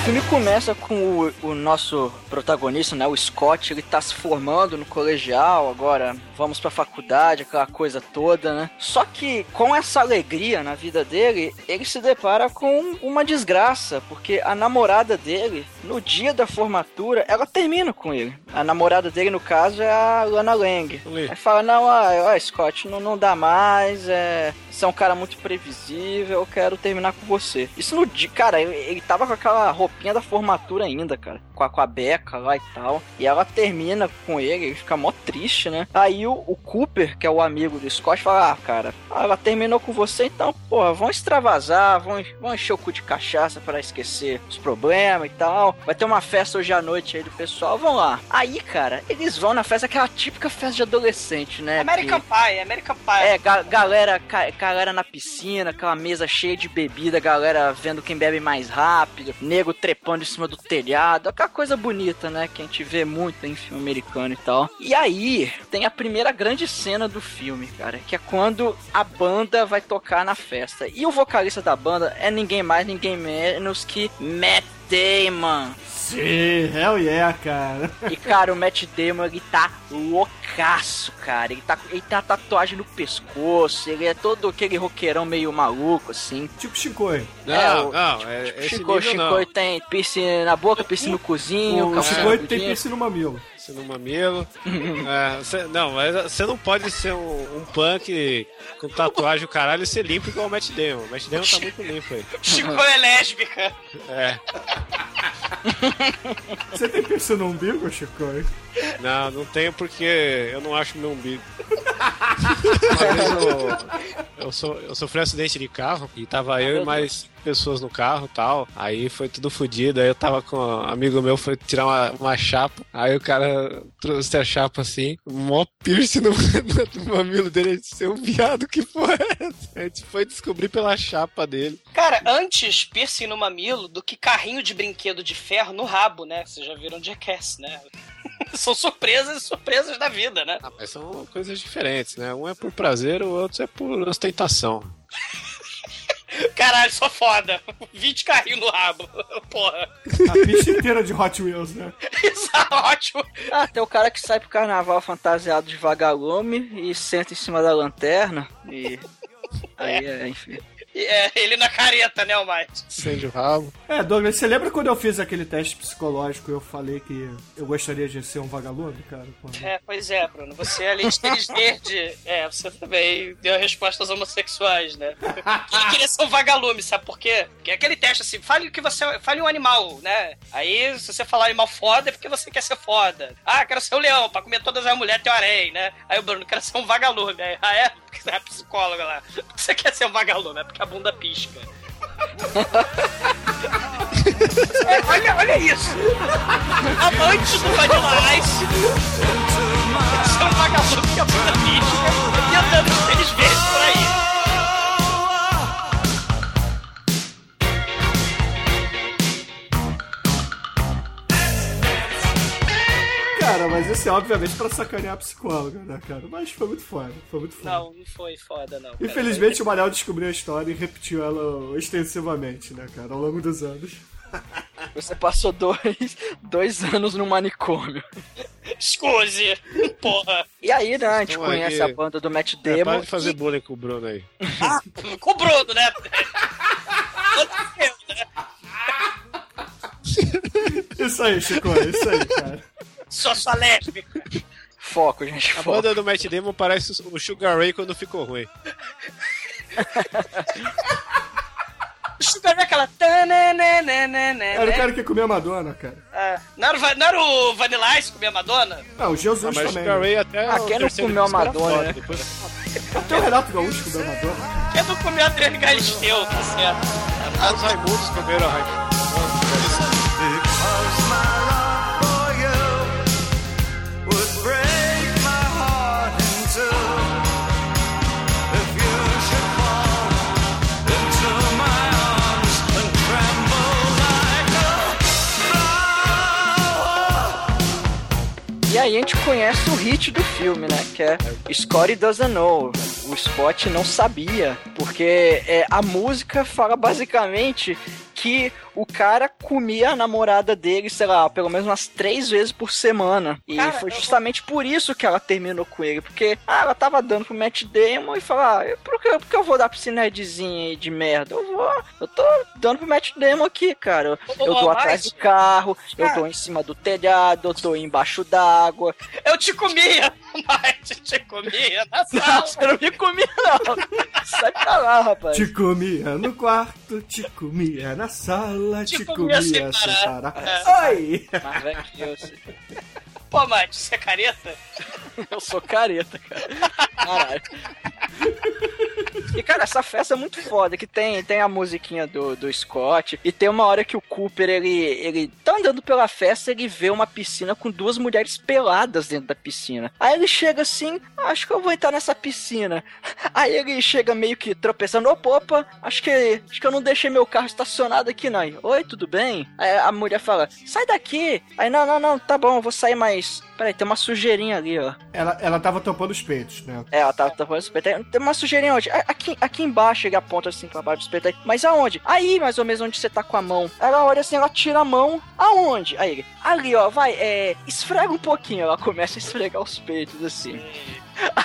Bom, filme começa com o, o nosso protagonista, né, o Scott, ele tá se formando no colegial, agora vamos pra faculdade, aquela coisa toda, né? Só que com essa alegria na vida dele, ele se depara com uma desgraça, porque a namorada dele, no dia da formatura, ela termina com ele. A namorada dele, no caso, é a Lana Lang. Lee. Aí fala, não, ó, Scott, não, não dá mais, é... Você é um cara muito previsível, eu quero terminar com você. Isso no dia, cara, ele, ele tava com aquela roupinha da formatura ainda, cara. Com a, com a beca lá e tal. E ela termina com ele, ele fica mó triste, né? Aí o, o Cooper, que é o amigo do Scott, fala: Ah, cara, ah, ela terminou com você, então, porra, vão extravasar, vão, vão encher o cu de cachaça para esquecer os problemas e tal. Vai ter uma festa hoje à noite aí do pessoal, vão lá. Aí, cara, eles vão na festa, aquela típica festa de adolescente, né? American Que- Pie, American Pie. é, ga- galera, ca- galera na piscina, aquela mesa cheia de bebida, galera vendo quem bebe mais rápido, nego trepando em cima do telhado, aquela coisa bonita, né? Que a gente vê muito em filme americano e tal. E aí, tem a primeira grande cena do filme, cara, que é quando a banda vai tocar na festa. E o vocalista da banda é ninguém mais, ninguém menos que Matt Damon. Sim, hell yeah, cara. E, cara, o Matt Damon, ele tá loucaço, cara. Ele tá, ele tá tatuagem no pescoço, ele é todo aquele roqueirão meio maluco, assim. Tipo. Não, É, o- não, é, esse Chico, nível Chico não. tem piercing na boca, piercing no cozinho, O no tem piercing no mamilo. Você no mamilo. É, cê- não, mas você não pode ser um, um punk com tatuagem o caralho e ser limpo igual o Matt Damon. O Matt Damon tá muito limpo aí. Chico *laughs* é lésbica. *laughs* É. *laughs* Você tem piercing no umbigo, Shinkoi? Não, não tenho porque eu não acho meu umbigo. Eu, eu, so- eu sofri um acidente de carro e tava eu e mais pessoas no carro e tal. Aí foi tudo fodido. Aí eu tava com um amigo meu, foi tirar uma, uma chapa. Aí o cara trouxe a chapa assim, um mó piercing no, no mamilo dele. Ele disse, um viado, que porra é essa? A gente foi descobrir pela chapa dele. Cara, antes piercing no mamilo do que carrinho de brinquedo de ferro no rabo, né? Vocês já viram Jackass, né? *laughs* São surpresas e surpresas da vida, né? Ah, mas são coisas diferentes, né? Um é por prazer, o outro é por ostentação. *laughs* Caralho, só foda. *laughs* 20 carrinhos no rabo. Porra. A pista inteira de Hot Wheels, né? Isso é ótimo. Ah, tem o cara que sai pro carnaval fantasiado de vagalume e senta em cima da lanterna e. Aí, é, enfim. É, ele na careta, né, Almighty? Acende o rabo. É, Douglas, você lembra quando eu fiz aquele teste psicológico e eu falei que eu gostaria de ser um vagalume, cara? Quando- É, pois é, Bruno. Você, além de tênis verde, é, você também deu respostas homossexuais, né? Quem queria ser um vagalume, sabe por quê? Porque é aquele teste assim, fale que você fale um animal, né? Aí, se você falar animal foda, é porque você quer ser foda. Ah, quero ser um leão, pra comer todas as mulheres tem um harém, né? Aí o Bruno, quero ser um vagalume. Aí, ah, é? Porque você é psicóloga lá. Por que você quer ser um vagalume? É porque a bunda pisca. É, olha, olha isso! Amantes do Vanilla Ice são vagabundos que a bunda pisca e andando tênis verdes por aí. Cara, mas isso é obviamente pra sacanear a psicóloga, né, cara? Mas foi muito foda, foi muito foda. Não, não foi foda, não. cara. Infelizmente o Manel descobriu a história e repetiu ela extensivamente, né, cara, ao longo dos anos. *laughs* Você passou dois, dois anos no manicômio. Escuse! Porra! E aí, né, a gente Então, conhece aí- a banda do Matt É, Damon. para de fazer e- bullying com o Bruno aí. Com o Bruno, né? *laughs* Né? Isso aí, Chico, é isso aí, cara. Só sua lésbica. Foco, gente, A foco. banda do Matt Damon parece o Sugar Ray quando ficou ruim. O Sugar Ray é aquela. Era o cara que comia Madonna, cara. Ah, não, era, o não era o Vanilla Ice comer a Madonna? Não, o Jesus Ah, mas o também. Sugar né? Ray até Ah, o quem não comeu a Madonna, foda, né? depois- Até o Renato Gaúcho comeu Madonna. Quem não comeu Adriano Galisteu, tá certo? Os Raimundos comeram a Raimundos. E aí a gente conhece o hit do filme, né? Que é Scotty Doesn't Know. O Scott não sabia, porque é, a música fala basicamente que o cara comia a namorada dele, sei lá, pelo menos umas três vezes por semana. E Cara, foi eu- justamente por isso que ela terminou com ele. Porque ah, ela tava dando pro Matt Damon e falou: ah, por, que, por que eu vou dar pra esse nerdzinho aí de merda? Eu vou. Eu tô dando pro Matt Damon aqui, cara. Eu, Ô, eu ô, dou mas- atrás do carro, eu Cara. dou em cima do telhado, eu dou embaixo d'água. Eu te comia, *laughs* mas te comia na *laughs* Não, sala. você não me comia, não. Sai pra lá, rapaz. Te comia no quarto, te comia na sala, Te te, comia comia, sem sem parar. parar. Oi! Mas, velho, eu, sei- Pô, Mate, você é careta? *laughs* eu sou careta, cara. Caralho. E, cara, essa festa é muito foda, que tem, tem a musiquinha do, do Scott, e tem uma hora que o Cooper, ele, ele tá andando pela festa, ele vê uma piscina com duas mulheres peladas dentro da piscina. Aí ele chega assim, "Ah, acho que eu vou entrar nessa piscina. *laughs* Aí ele chega meio que tropeçando, opa, opa, acho que, acho que eu não deixei meu carro estacionado aqui, não. Aí, Oi, tudo bem? Aí a mulher fala, sai daqui. Aí, não, não, não, tá bom, eu vou sair, mas... Peraí, tem uma sujeirinha ali, ó. Ela, ela tava tampando os peitos, né? É, ela tava tampando os peitos. Tem- uma sujeirinha onde? Aqui, aqui embaixo, ele aponta assim pra baixo dos peitos. Mas aonde? Aí, mais ou menos onde você tá com a mão. Ela olha assim, ela tira a mão. Aonde? Aí ele, ali, ó, vai, é. Esfrega um pouquinho. Ela começa a esfregar os peitos, assim.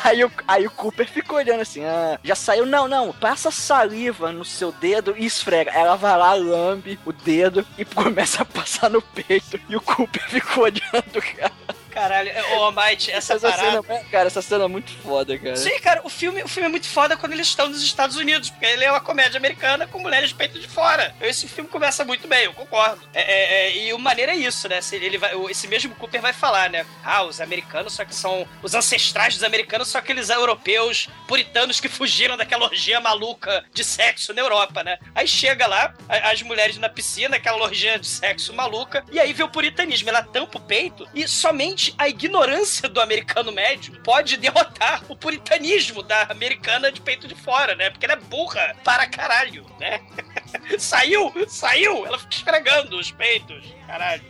Aí o, aí o Cooper fica olhando assim, ah, já saiu? Não, não, passa saliva no seu dedo e esfrega. Ela vai lá, lambe o dedo e começa a passar no peito. E o Cooper *laughs* fica olhando, cara. Caralho, ô, Mate, *laughs* essa, Essa parada... cena, cara, essa cena é muito foda, cara. Sim, cara, o filme, o filme é muito foda quando eles estão nos Estados Unidos, porque ele é uma comédia americana com mulheres de peito de fora. Esse filme começa muito bem, eu concordo. É, é, é, e o maneiro é isso, né? Ele vai, esse mesmo Cooper vai falar, né? Ah, os americanos só que são. Os ancestrais dos americanos são aqueles europeus puritanos que *laughs* fugiram daquela orgia maluca de sexo na Europa, né? Aí chega lá, as mulheres na piscina, aquela orgia de sexo maluca, e aí vê o puritanismo. Ela tampa o peito e somente a ignorância do americano médio pode derrotar o puritanismo da americana de peito de fora, né? Porque ela é burra para caralho, né? *laughs* saiu, saiu, ela fica esfregando os peitos, caralho.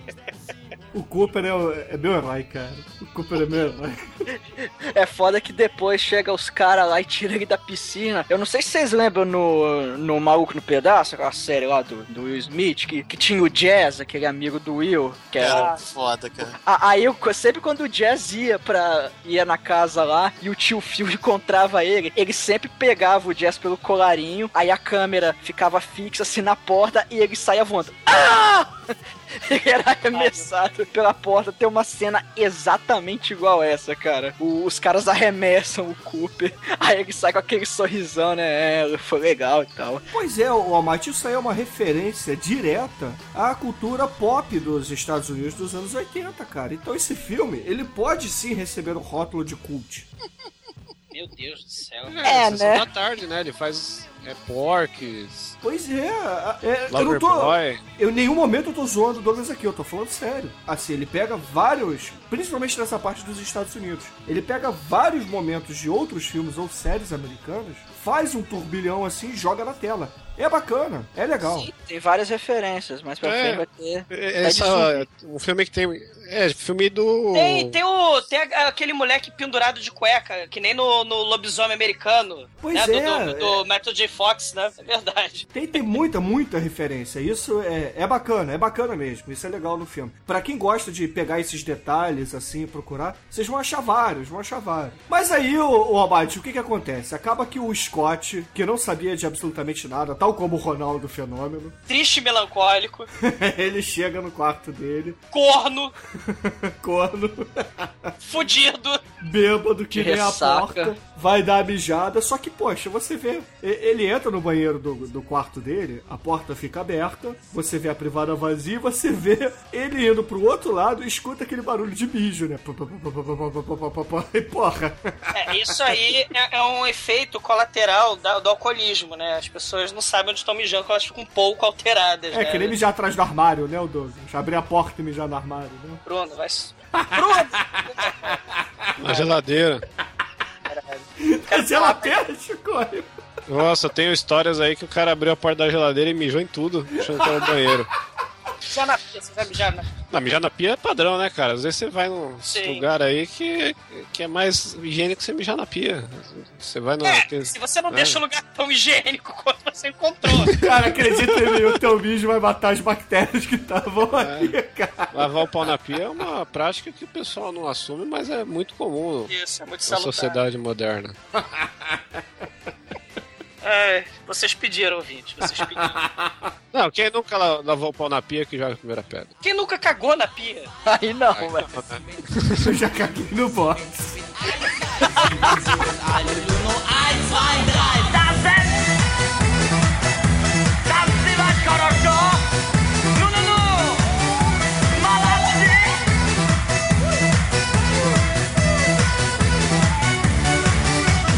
O Cooper é, o- é meu herói, cara. O Cooper é meu herói. É foda que depois chega os caras lá e tiram ele da piscina. Eu não sei se vocês lembram no, no Maluco no Pedaço, aquela série lá do, do Will Smith, que, que tinha o Jazz, aquele amigo do Will, que era. Cara, foda, cara. A- Aí eu, sempre quando o Jazz ia pra. ia na casa lá e o tio Phil *laughs* encontrava ele, ele sempre pegava o Jazz pelo colarinho, aí a câmera ficava fixa assim na porta e ele saía voando. Ah! Ele *laughs* era arremessado pela porta. Tem uma cena exatamente igual essa, cara. O- os caras arremessam o Cooper, *laughs* aí ele sai com aquele sorrisão, né? É, foi legal e tal. Pois é, o Almighty, isso aí é uma referência direta à cultura pop dos Estados Unidos dos anos 80, cara. Então esse filme, ele pode sim receber o rótulo de cult. Meu Deus do céu. É, Sessão né? da tarde, né? Ele faz é, Porks, Pois é, é eu não tô... Loverboy. Eu, em nenhum momento eu tô zoando o Douglas aqui, eu tô falando sério. Assim, ele pega vários, principalmente nessa parte dos Estados Unidos, ele pega vários momentos de outros filmes ou séries americanas, faz um turbilhão assim e joga na tela. É bacana, é legal. Sim, tem várias referências, mas pra É. frente vai ter. É, Essa, um filme que tem. É, filme do. Tem, tem, o, tem aquele moleque pendurado de cueca, que nem no, no lobisomem americano. Pois né? é, Do, do, do Michael J. Fox, né? É verdade. Tem, tem muita, muita referência. Isso é, é bacana, é bacana mesmo. Isso é legal no filme. Pra quem gosta de pegar esses detalhes assim e procurar, vocês vão achar vários, vão achar vários. Mas aí, o, o Abate, o que que acontece? Acaba que o Scott, que não sabia de absolutamente nada, tal como o Ronaldo Fenômeno, Triste e melancólico, *laughs* ele chega no quarto dele, corno, corno, fudido. bêbado que nem a porca, vai dar a mijada, só que, poxa, você vê, e- ele entra no banheiro do, do quarto dele, a porta fica aberta, você vê a privada vazia, e você vê ele indo pro outro lado e escuta aquele barulho de mijo, né? E porra, É, isso aí é, é um efeito colateral da- do alcoolismo, né? As pessoas não sabem onde estão mijando, elas ficam um pouco alteradas, é né? que nem mijar atrás do armário, né, o Douglas? Abrir a porta e mijar no armário, né? Bruno, vai... *laughs* Bruno! Na geladeira. Mas ela perde, corre. Nossa, eu tenho histórias aí que o cara abriu a porta da geladeira e mijou em tudo, achando que era o banheiro. Mijar na pia, você vai mijar na Não, mijar na pia é padrão, né, cara? Às vezes você vai num Sim. lugar aí que, que é mais higiênico que você mijar na pia. Você vai no. É, aqueles- se você não é. deixa o lugar tão higiênico quanto você encontrou. *laughs* Cara, acredita em mim, o teu mijo vai matar as bactérias que estavam aqui, cara. Lavar o pau na pia é uma prática que o pessoal não assume, mas é muito comum Isso, é muito na salutar. sociedade moderna. *laughs* É, vocês pediram, ouvinte, vocês pediram. *laughs* Não, quem nunca la- lavou o pau na pia que joga a primeira pedra? Quem nunca cagou na pia? Aí não, Aí, né? Eu já caguei no box.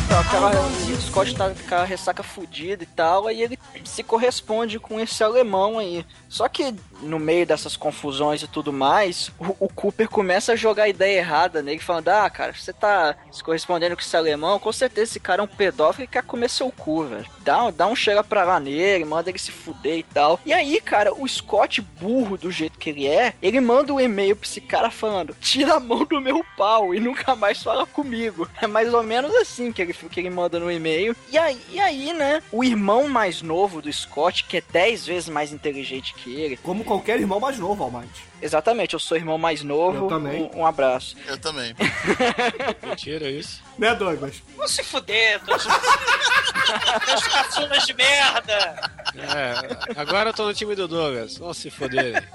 Então, aquela, Scott tá com aquela ressaca fudida e tal, aí ele se corresponde com esse alemão aí. Só que no meio dessas confusões e tudo mais, o, o Cooper começa a jogar a ideia errada nele, falando: Ah, cara, você tá se correspondendo com esse alemão, com certeza esse cara é um pedófilo e quer comer seu cu, velho. Dá, dá um chega pra lá nele, manda ele se fuder e tal. E aí, cara, o Scott, burro do jeito que ele é, ele manda um e-mail pra esse cara falando: Tira a mão do meu pau e nunca mais fala comigo. É mais ou menos assim que ele, que ele manda no e-mail. E aí, e aí, né? O irmão mais novo do Scott, que é 10 vezes mais inteligente que ele. Como qualquer irmão mais novo, Almighty. Exatamente, eu sou irmão mais novo. Eu também. Um, um abraço. Eu também. *laughs* Mentira isso. Né, Douglas? Vão se fuder, teus *laughs* caçulas de merda. É, agora eu tô no time do Douglas. Vamos se foder.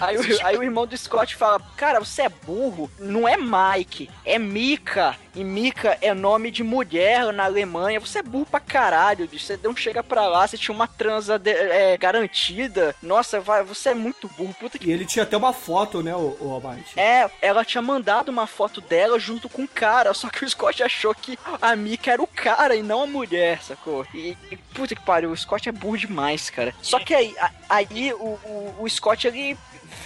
Aí, o- aí o irmão do Scott fala: Cara, você é burro. Não é Mike, é Mika. E Mika é nome de mulher na Alemanha. Você é burro pra caralho, bicho. Você não chega pra lá, você tinha uma transa de- é, garantida. Nossa, vai, você é muito burro. Puta que. E ele tinha até uma foto, né, o, o? É, ela tinha mandado uma foto dela junto com o cara, só que o Scott achou que a Mika era o cara e não a mulher, sacou? E, e puta que pariu, o Scott é burro demais, cara. Só que aí, aí o, o, o Scott, ele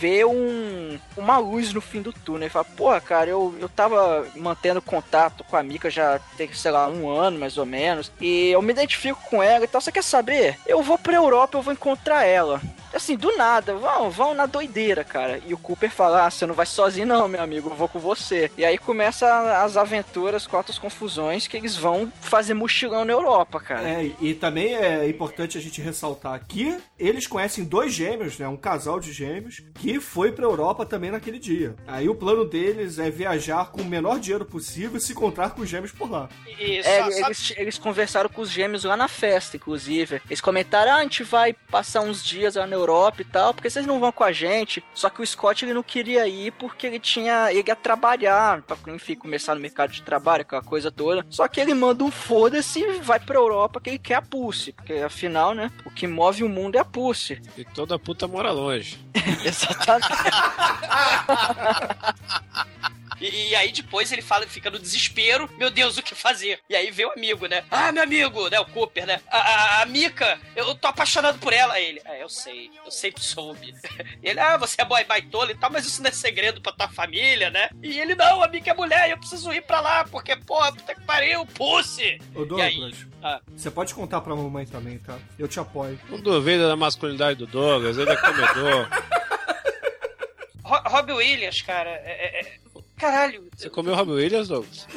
vê um, uma luz no fim do túnel. Ele fala, porra, cara, eu, eu tava mantendo contato com a Mika já tem, sei lá, um ano mais ou menos. E eu me identifico com ela e tal. Você quer saber? Eu vou pra Europa, eu vou encontrar ela. Assim, do nada, vão, vão na doideira, cara. E o Cooper fala: Ah, você não vai sozinho, não, meu amigo, eu vou com você. E aí começa as aventuras, com altas confusões que eles vão fazer mochilão na Europa, cara. É, e também é importante a gente ressaltar que eles conhecem dois gêmeos, né? Um casal de gêmeos que foi pra Europa também naquele dia. Aí o plano deles é viajar com o menor dinheiro possível e se encontrar com os gêmeos por lá. E É, só- eles, eles conversaram com os gêmeos lá na festa, inclusive. Eles comentaram: ah, a gente vai passar uns dias lá na Europa e tal, porque vocês não vão com a gente. Só que o Scott ele não queria ir porque ele tinha. Ele ia trabalhar, pra, enfim, começar no mercado de trabalho, aquela coisa toda. Só que ele manda um foda-se e vai pra Europa que ele quer a Pussy. Porque afinal, né, o que move o mundo é a Pussy. E toda puta mora longe. *laughs* Exatamente. *laughs* E, e aí depois ele fala, fica no desespero, meu Deus, o que fazer? E aí vem o amigo, né? Ah, meu amigo, né? O Cooper, né? A, a, a Mika, eu tô apaixonado por ela. Aí ele, é, eu sei, eu sempre soube. *laughs* Ele, ah, você é boy baitola e tal, mas isso não é segredo pra tua família, né? E ele, não, a Mika é mulher, eu preciso ir pra lá, porque, porra, puta que pariu, pussy! Ô aí? Douglas, Ah. você pode contar pra mamãe também, tá? Eu te apoio. Não duvida da masculinidade do Douglas, ele é comedor. *laughs* Ro- Robbie Williams, cara, é- é- é- caralho, Você comeu Robbie Williams, Douglas? *laughs*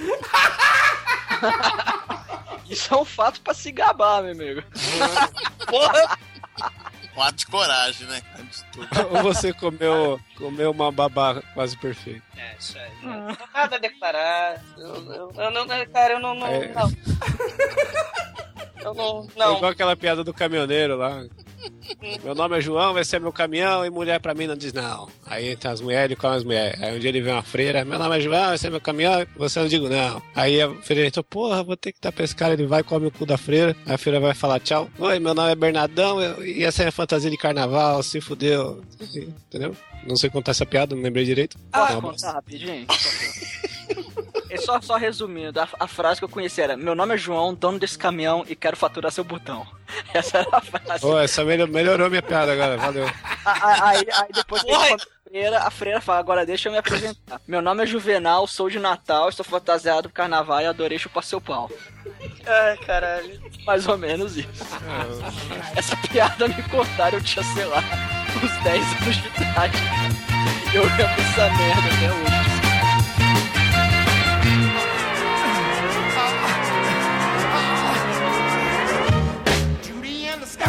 Isso é um fato pra se gabar, meu amigo. *laughs* porra, Um ato de coragem, né? Antes de tudo. Ou você comeu, comeu uma babá quase perfeita? É, isso aí. Não tenho nada a declarar. Eu, eu- eu não, cara, eu não. não, É. não. Eu não. É Não. igual aquela piada do caminhoneiro lá. Meu nome é João, vai ser meu caminhão e mulher pra mim não diz não. Aí entra as mulheres e come as mulheres. Aí um dia ele vê uma freira, meu nome é João, vai ser meu caminhão você não digo não. Aí a freira então, porra, vou ter que dar pra esse cara, ele vai come o cu da freira. Aí a freira vai falar tchau. Oi, meu nome é Bernardão, eu, e essa é a fantasia de carnaval, se fudeu. Entendeu? Não sei contar essa piada, não lembrei direito. Posso Não, contar rapidinho? *laughs* É só, só resumindo, a, a frase que eu conheci era: Meu nome é João, dono desse caminhão e quero faturar seu botão. *laughs* Essa era a frase. Ô, essa melhor- melhorou minha piada agora, valeu. Aí, aí depois freira, a freira fala: Agora deixa eu me apresentar. Meu nome é Juvenal, sou de Natal, estou fantasiado pro carnaval e adorei chupar seu pau. Ai, caralho. Mais ou menos isso. Essa piada me cortaram, eu tinha, sei lá, uns 10 anos de idade. Eu lembro essa merda até hoje.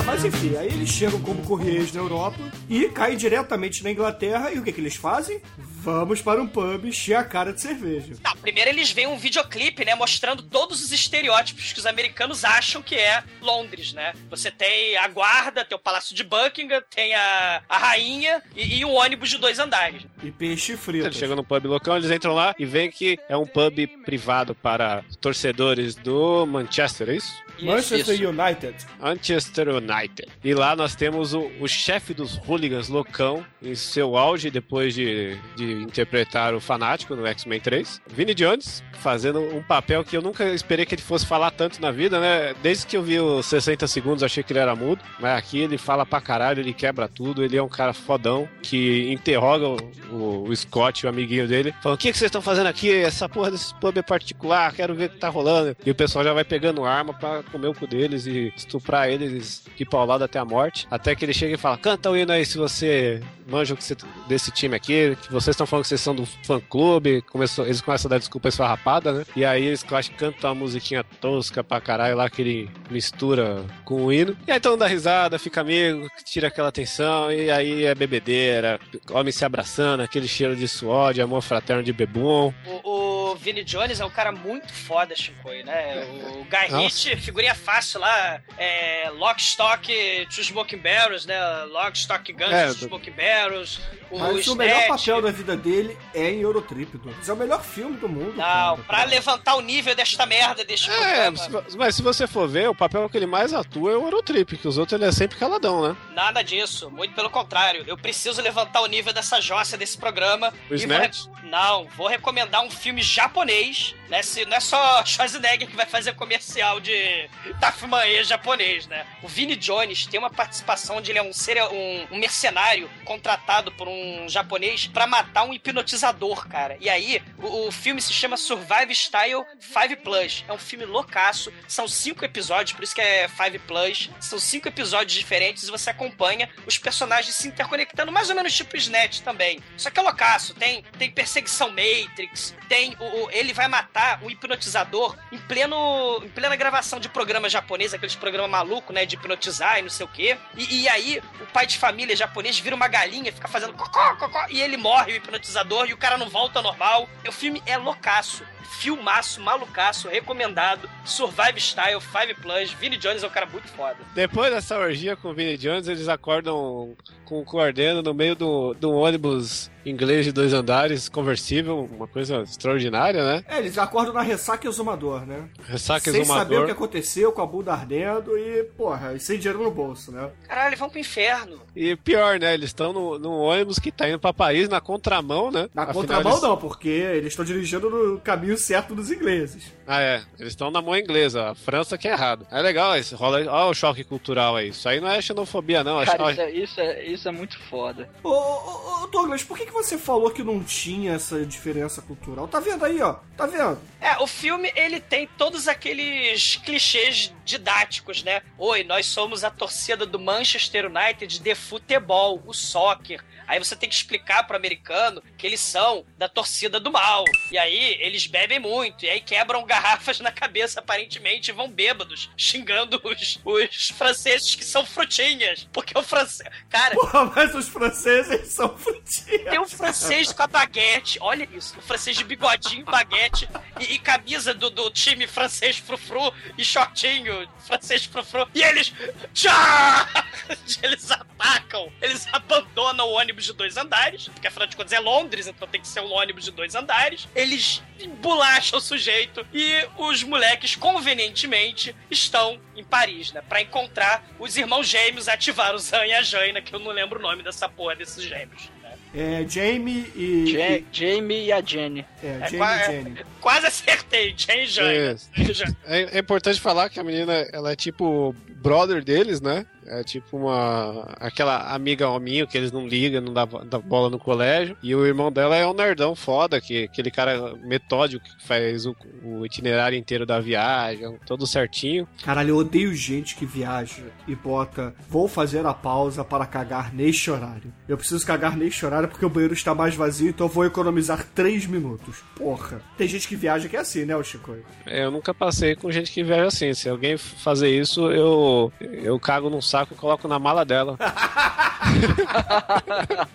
É, mas enfim, aí eles chegam como correios na Europa e caem diretamente na Inglaterra. E o que, que eles fazem? Vamos para um pub encher a cara de cerveja. Não, primeiro eles veem um videoclipe, né, mostrando todos os estereótipos que os americanos acham que é Londres, né? Você tem a guarda, tem o Palácio de Buckingham, tem a, a rainha e, e um ônibus de dois andares. E peixe frito. Eles chegam no pub local, eles entram lá e veem que é um pub privado para torcedores do Manchester, é isso? Manchester Isso. United. Manchester United. E lá nós temos o, o chefe dos hooligans, Locão, em seu auge depois de, de interpretar o fanático no X-Men 3. Vini Jones, fazendo um papel que eu nunca esperei que ele fosse falar tanto na vida, né? Desde que eu vi os 60 segundos, achei que ele era mudo. Mas aqui ele fala pra caralho, ele quebra tudo. Ele é um cara fodão que interroga o, o- o Scott, o amiguinho dele, falando: O que, que vocês estão fazendo aqui? Essa porra desse pub é particular, quero ver o que tá rolando. E o pessoal já vai pegando arma pra comer o cu deles e estuprar eles de paulada até a morte. Até que ele chega e fala: Canta o hino aí se você manja o que você- desse time aqui, que vocês estão falando que vocês são do fã clube. Começou, eles começam a dar desculpa esfarrapada, né? E aí eles Scott canta uma musiquinha tosca pra caralho lá que ele mistura com o hino. E aí todo mundo dá risada, fica amigo, tira aquela atenção, e aí é bebedeira, homem se abraçando, aquele cheiro de suor, de amor fraterno de bebum. O, o Vinnie Jones é um cara muito foda, Shinkoi, né? O Guy. Ritchie, figurinha fácil lá, é, Lock, Stock, Two Smoking Barrels, né? Lock, Stock, Guns, É, Two do- Smoking Barrels, o Mas o melhor Snatch. papel da vida dele é em Eurotrip, Douglas. É o melhor filme do mundo. Não, cara. pra levantar o nível desta merda deste É, programa. mas se você for ver, o papel que ele mais atua é o Eurotrip, que os outros ele é sempre caladão, né? Nada disso, muito pelo contrário. Eu preciso levantar o nível dessa jossa desse programa. O Snatch? Vou... Não, vou recomendar um filme japonês, né? Se não é só Schwarzenegger que vai fazer comercial de *laughs* Tafumae japonês, né? O Vinnie Jones tem uma participação onde ele é um, serial, um, um mercenário contratado por um japonês pra matar um hipnotizador, cara. E aí, o, o filme se chama Survive Style 5 Plus. É um filme loucaço. São cinco episódios, por isso que é 5 Plus. São cinco episódios diferentes e você acompanha os personagens se interconectando, mais ou menos tipo Snatch também. Só que é loucaço. Tem, tem perseguição Matrix, tem o, o- ele vai matar o hipnotizador em pleno em plena gravação de programa japonês, aqueles programas maluco, né, de hipnotizar e não sei o quê. E, e aí o pai de família japonês vira uma galinha, fica fazendo cocó, cocó, e ele morre o hipnotizador e o cara não volta normal. O filme é loucaço. Filmaço, malucaço, recomendado. Survive Style, 5 Plus. Vinnie Jones é um cara muito foda. Depois dessa orgia com o Vinnie Jones, eles acordam com o coordeno no meio do, do ônibus inglês de dois andares, conversível, uma coisa extraordinária, né? É, eles acordam na ressaca exumador, né? Ressaca Sem saber o exumador. que aconteceu, com a bunda ardendo e, porra, e sem dinheiro no bolso, né? Caralho, vão pro inferno. E pior, né? Eles estão no, num ônibus que tá indo pra Paris na contramão, né? Na Afinal, contramão eles- não, porque eles estão dirigindo no caminho certo dos ingleses. Ah, é. Eles estão na mão inglesa. A França que é errado. É legal isso. Rola... Olha o choque cultural aí. Isso aí não é xenofobia, não. É Cara, cho- isso é, isso, é, isso é muito foda. Ô, ô, ô, Douglas, por que, que você falou que não tinha essa diferença cultural? Tá vendo aí, ó? Tá vendo? É, o filme ele tem todos aqueles clichês didáticos, né? Oi, nós somos a torcida do Manchester United de futebol, o soccer. Aí você tem que explicar pro americano que eles são da torcida do mal. E aí eles bebem muito, e aí quebram *laughs* garrafas na cabeça, aparentemente, e vão bêbados, xingando os, os franceses que são frutinhas. Porque o francês. Cara, Porra, mas os franceses são frutinhas. tem um francês com a baguete, olha isso, um francês de bigodinho, baguete e, e camisa do, do time francês frufru e shortinho francês frufru. E eles. Tchá! *laughs* Eles atacam, eles abandonam o ônibus de dois andares, porque afinal de contas é Londres, então tem que ser um ônibus de dois andares. Eles embolacham o sujeito e os moleques, convenientemente, estão em Paris, né? Pra encontrar os irmãos gêmeos, ativar o Zan e a Jaina, que eu não lembro o nome dessa porra desses gêmeos. É, Jamie e. Ja- e- Jamie e a Jenny. é, É, Jamie e Jenny. *laughs* Quase acertei, Jane Jaina. Isso. É, é importante falar que a menina, ela é tipo brother deles, né? É tipo uma. aquela amiga hominho que eles não ligam, não dá, dá bola no colégio. E o irmão dela é um nerdão foda, que, aquele cara metódico que faz o, o itinerário inteiro da viagem, todo certinho. Caralho, eu odeio gente que viaja e bota vou fazer a pausa para cagar neste horário. Eu preciso cagar neste horário porque o banheiro está mais vazio, então eu vou economizar 3 minutos. Porra. Tem gente que viaja que é assim, né, o Chico? É, Eu nunca passei com gente que viaja assim. Se alguém fazer isso, eu, eu cago num saco e coloco na mala dela. *laughs*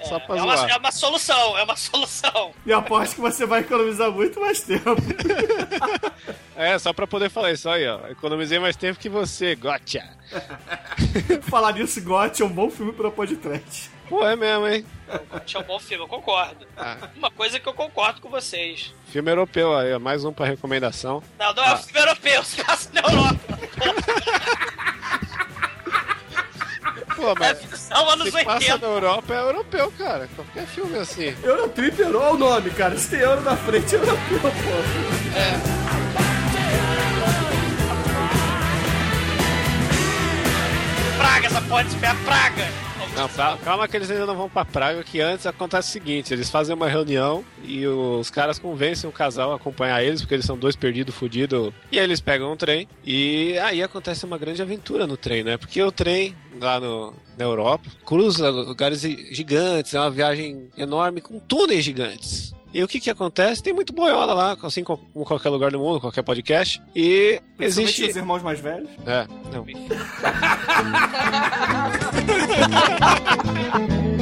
Só pra É uma, zoar. é uma solução, é uma solução. E aposto que você vai economizar muito mais tempo. *laughs* É, só pra poder falar isso aí, ó. Economizei mais tempo que você, gotcha. *laughs* Falar nisso, GOT é um bom filme pra podcast. Pô, é mesmo, hein? Tinha um bom filme, eu concordo. Ah. Uma coisa que eu concordo com vocês. Filme europeu aí, ó. Mais um pra recomendação. Não, não é um filme europeu, se passa na Europa. Pô, É mas anos se passa 80. na Europa é europeu, cara. Qualquer filme assim. Eurotrip é o nome, cara. Se tem euro na frente, é europeu, pô. Praga, essa porra de a praga. Não, cal- calma que eles ainda não vão pra Praga, que antes acontece o seguinte, eles fazem uma reunião e os caras convencem o casal a acompanhar eles, porque eles são dois perdidos, fudidos, e aí eles pegam um trem, e aí acontece uma grande aventura no trem, né? Porque o trem, lá no, na Europa, cruza lugares gigantes, é uma viagem enorme com túneis gigantes. E o que que acontece? Tem muito boiola lá, assim como qualquer lugar do mundo, qualquer podcast. E existe. os irmãos mais velhos. É, não. *laughs* *laughs*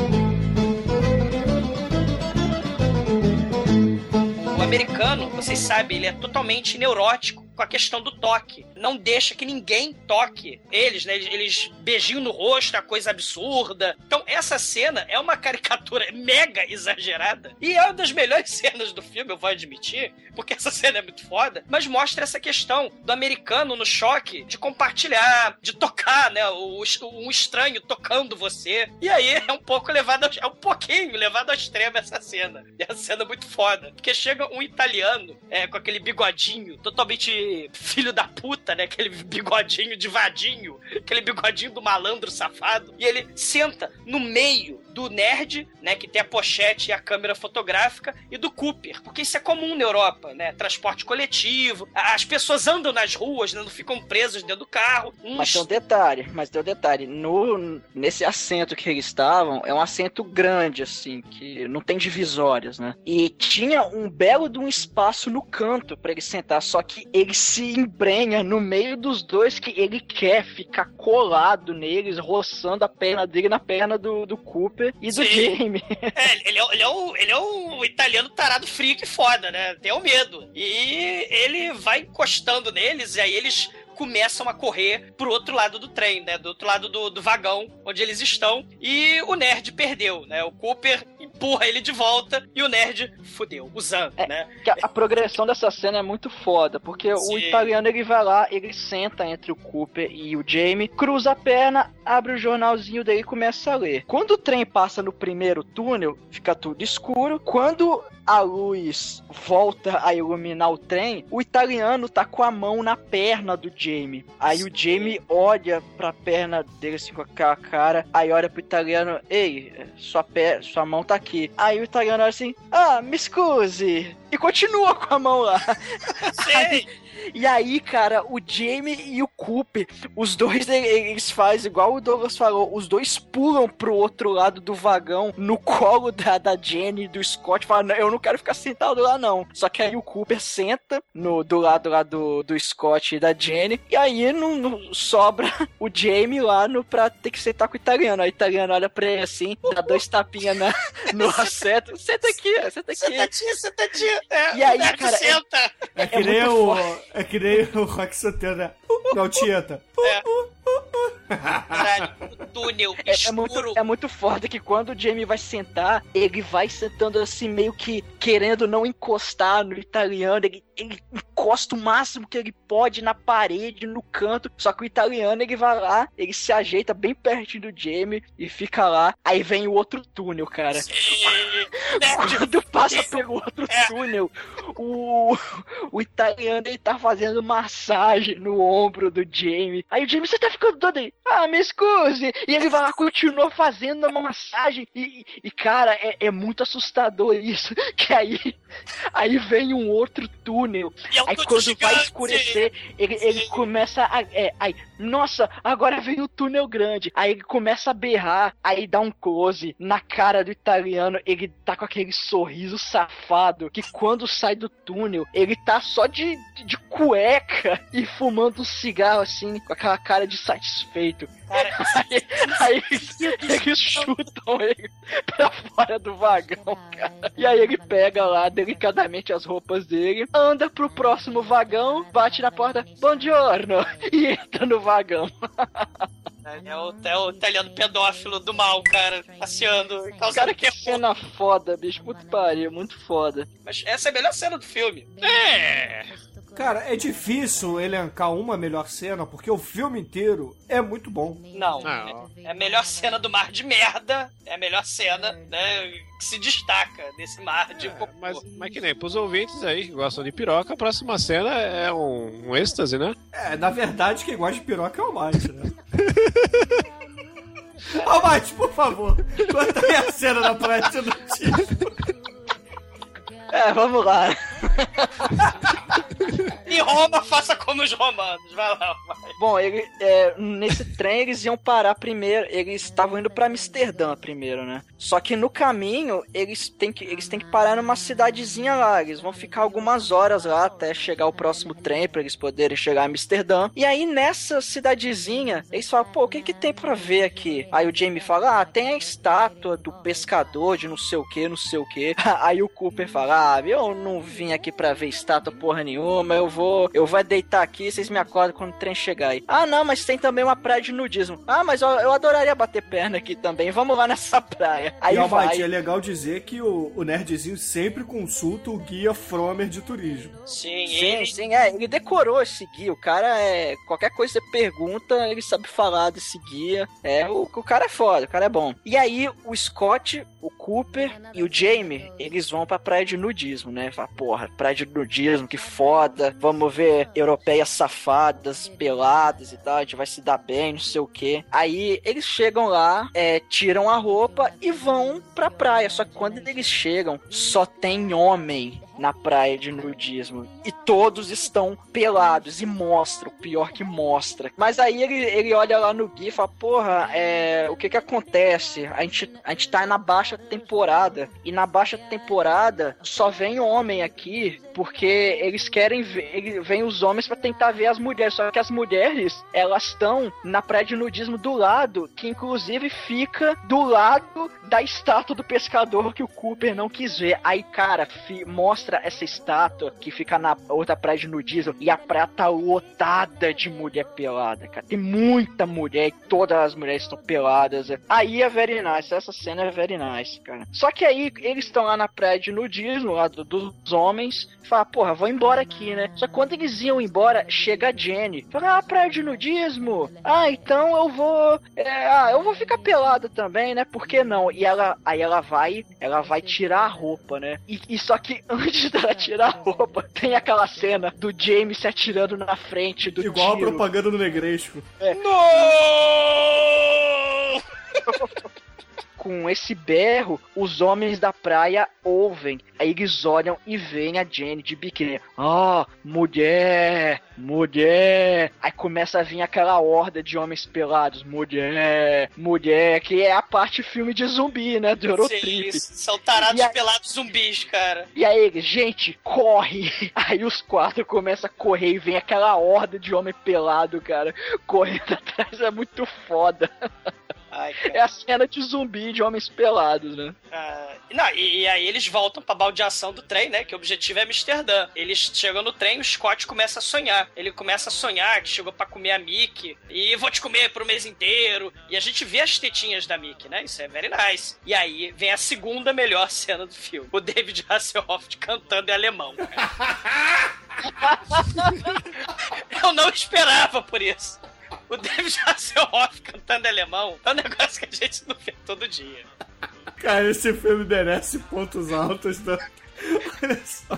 O americano, vocês sabem, ele é totalmente neurótico com a questão do toque. Não deixa que ninguém toque eles, né? Eles, beijinho no rosto, é uma coisa absurda. Então, essa cena é uma *laughs* caricatura mega exagerada. E é uma das melhores *laughs* cenas do filme, eu vou admitir, porque essa cena é muito foda, mas mostra essa questão do americano no choque de compartilhar, de tocar, né? O, um estranho tocando você. E aí é um pouco levado, é um pouquinho levado ao extremo essa cena. E essa cena é muito foda. Porque chega um italiano é, com aquele bigodinho totalmente filho da puta, né? Aquele bigodinho de vadinho, aquele bigodinho do malandro safado. E ele senta no meio do nerd, né? Que tem a pochete e a câmera fotográfica, e do Cooper. Porque isso é comum na Europa, né? Transporte coletivo. As pessoas andam nas ruas, né, não ficam presas dentro do carro. Uns... Mas tem um detalhe, mas tem um detalhe. No, nesse assento que eles estavam, é um assento grande, assim, que não tem divisórias, né? E tinha um belo de um espaço no canto para ele sentar, só que ele se embrenha no meio dos dois que ele quer ficar colado neles, roçando a perna dele na perna do, do Cooper e do Sim. Jamie. *laughs* É, ele é, ele, é um, ele é um italiano tarado freak foda, né? Tem o medo. E ele vai encostando neles, e aí eles começam a correr pro outro lado do trem, né? Do outro lado do, do vagão onde eles estão. E o nerd perdeu, né? O Cooper empurra ele de volta e o nerd fudeu, usando, É. né? A progressão dessa cena é muito foda, porque Sim. o italiano ele vai lá, ele senta entre o Cooper e o Jamie, cruza a perna, abre o jornalzinho dele e começa a ler. Quando o trem passa no primeiro túnel, fica tudo escuro. Quando a luz volta a iluminar o trem, o italiano tá com a mão na perna do Jamie. Aí o Jamie olha pra perna dele assim com aquela cara, aí olha pro italiano, ei, sua, pé, sua mão tá aqui. Aí o italiano olha assim, ah, me excuse. E continua com a mão lá. Sim, *laughs* E aí, cara, o Jamie e o Cooper, os dois eles fazem igual o Douglas falou, os dois pulam pro outro lado do vagão, no colo da, da Jenny e do Scott, falam, "Não, eu não quero ficar sentado lá não. Só que aí o Cooper senta no, do lado lá do, do Scott e da Jenny, e aí não, não sobra o Jamie lá no, pra ter que sentar com o italiano. Aí o italiano olha pra ele assim, dá dois tapinhas na, no *laughs* assento, senta aqui, senta aqui. sentadinho, sentadinho. É, E aí, cara, é- senta. É que É nem muito o. É que nem o Rock Santana. Não, Tieta. Caralho, o túnel É, é escuro. muito, é muito foda que quando o Jamie vai sentar, ele vai sentando assim, meio que querendo não encostar no italiano. Ele, ele encosta o máximo que ele pode na parede, no canto. Só que o italiano, ele vai lá, ele se ajeita bem pertinho do Jamie e fica lá. Aí vem o outro túnel, cara. Sim. *laughs* Quando passa pelo outro túnel, o, o italiano ele tá fazendo massagem no ombro do Jamie. Aí o Jamie, você tá ficando doido aí? Ah, me excuse. E ele vai lá, continua fazendo a massagem. E, e, cara, é, é muito assustador isso. *laughs* Que aí, aí vem um outro túnel. É um Aí túnel quando vai gigante. escurecer, ele, ele começa a. É, aí, nossa, agora vem o túnel grande. Aí ele começa a berrar, aí dá um close na cara do italiano. Ele tá com aquele sorriso safado que quando sai do túnel, ele tá só de, de, de cueca *laughs* e fumando um cigarro assim, com aquela cara de satisfeito. Cara, Aí, *laughs* aí eles chutam ele pra fora do vagão, cara. E aí ele pega lá delicadamente as roupas dele, anda pro próximo vagão, bate na porta, bom giorno, e entra no vagão. é o, é o italiano pedófilo do mal, cara, passeando, Cara, que cena foda, bicho. Muito pariu, muito foda. Mas essa é a melhor cena do filme. É. Cara, é difícil elencar uma melhor cena, porque o filme inteiro é muito bom. Não. Não. É a melhor cena do mar de merda. É a melhor cena, né? Que se destaca desse mar de cocô. Mas, mas que nem pros ouvintes aí que gostam de piroca, a próxima cena é um, um êxtase, né? É, na verdade, quem gosta de piroca é o Mate, né? *laughs* Ô, Mate, por favor, conta aí a cena da praia de notícia. É, vamos lá. *laughs* Em Roma, *laughs* faça como os romanos. Vai lá, vai. Bom, ele, é, nesse trem eles iam parar primeiro. Eles estavam indo pra Amsterdã primeiro, né? Só que no caminho eles têm que, eles têm que parar numa cidadezinha lá. Eles vão ficar algumas horas lá até chegar o próximo trem pra eles poderem chegar a Amsterdã. E aí nessa cidadezinha eles falam: pô, o que que tem pra ver aqui? Aí o Jamie fala: ah, tem a estátua do pescador de não sei o que, não sei o que. *laughs* Aí o Cooper fala: ah, eu não vim aqui pra ver estátua porra nenhuma. Eu vou, eu vou deitar aqui. Vocês me acordam quando o trem chegar aí. Ah, não, mas tem também uma praia de nudismo. Ah, mas eu, eu adoraria bater perna aqui também. Vamos lá nessa *laughs* praia. Aí e, vai. É legal dizer que o, o Nerdzinho sempre consulta o guia Fromer de turismo. Sim, Sim, ele- sim, é. Ele decorou esse guia. O cara é. Qualquer coisa que você pergunta, ele sabe falar desse guia. É, o, o cara é foda, o cara é bom. E aí, o Scott, o Cooper e o Jamie, eles vão pra praia de nudismo, né? Fala, porra, praia de nudismo, que foda. Vamos ver europeias safadas, peladas e tal. A gente vai se dar bem, não sei o quê. Aí, eles chegam lá, é, tiram a roupa e vão pra praia. Só que quando eles chegam, só tem homem na praia de nudismo. E todos estão pelados e mostra, o pior que mostra. Mas aí ele, ele olha lá no Gui e fala, porra, é, o que que acontece? A gente, a gente tá na baixa temporada. E na baixa temporada só vem homem aqui porque eles querem ver, ele- vem os homens pra tentar ver as mulheres. Só que as mulheres, elas estão na praia de nudismo do lado, que inclusive fica do lado da estátua do pescador que o Cooper não quis ver. Aí, cara, fi- mostra essa estátua que fica na outra praia de nudismo e a praia tá lotada de mulher pelada, cara. Tem muita mulher e todas as mulheres estão peladas. Aí é very nice, essa cena é very nice, cara. Só que aí eles estão lá na praia de nudismo, lá do- dos homens, e fala, porra, vou embora aqui, né? Só que quando eles iam embora, chega a Jenny. Fala, ah, praia de nudismo? Ah, então eu vou. é, ah, eu vou ficar pelada também, né? Por que não? E ela, aí ela vai, ela vai tirar a roupa, né? E, e só que *laughs* antes dela tirar a roupa, tem aquela cena do James se atirando na frente do Igual a tiro. propaganda do Negresco. *laughs* Com esse berro, os homens da praia ouvem. Aí eles olham e veem a Jenny de biquíni. Ah, mulher! Mulher! Aí começa a vir aquela horda de homens pelados. Mulher! Mulher! Que é a parte filme de zumbi, né? Do Sim, Eurotrip. são tarados aí- pelados zumbis, cara. E aí eles, gente, corre! *laughs* Aí os quatro começam a correr e vem aquela horda de homem pelado, cara, correndo *laughs* atrás. É muito foda. *laughs* Ai, É a cena de zumbi de homens pelados, né? Ah, não, e, e aí eles voltam pra baldeação do trem, né? Que o objetivo é Amsterdã. Eles chegam no trem, o Scott começa a sonhar. Ele começa a sonhar que chegou pra comer a Mickey e vou te comer pro mês inteiro. E a gente vê as tetinhas da Mickey, né? Isso é very nice. E aí vem a segunda melhor *laughs* cena do filme: o David Hasselhoff cantando em alemão. *laughs* Eu não esperava por isso. O David *laughs* Hasselhoff cantando em alemão é um negócio que a gente não vê todo dia. Cara, esse filme merece pontos altos. Da... Olha só.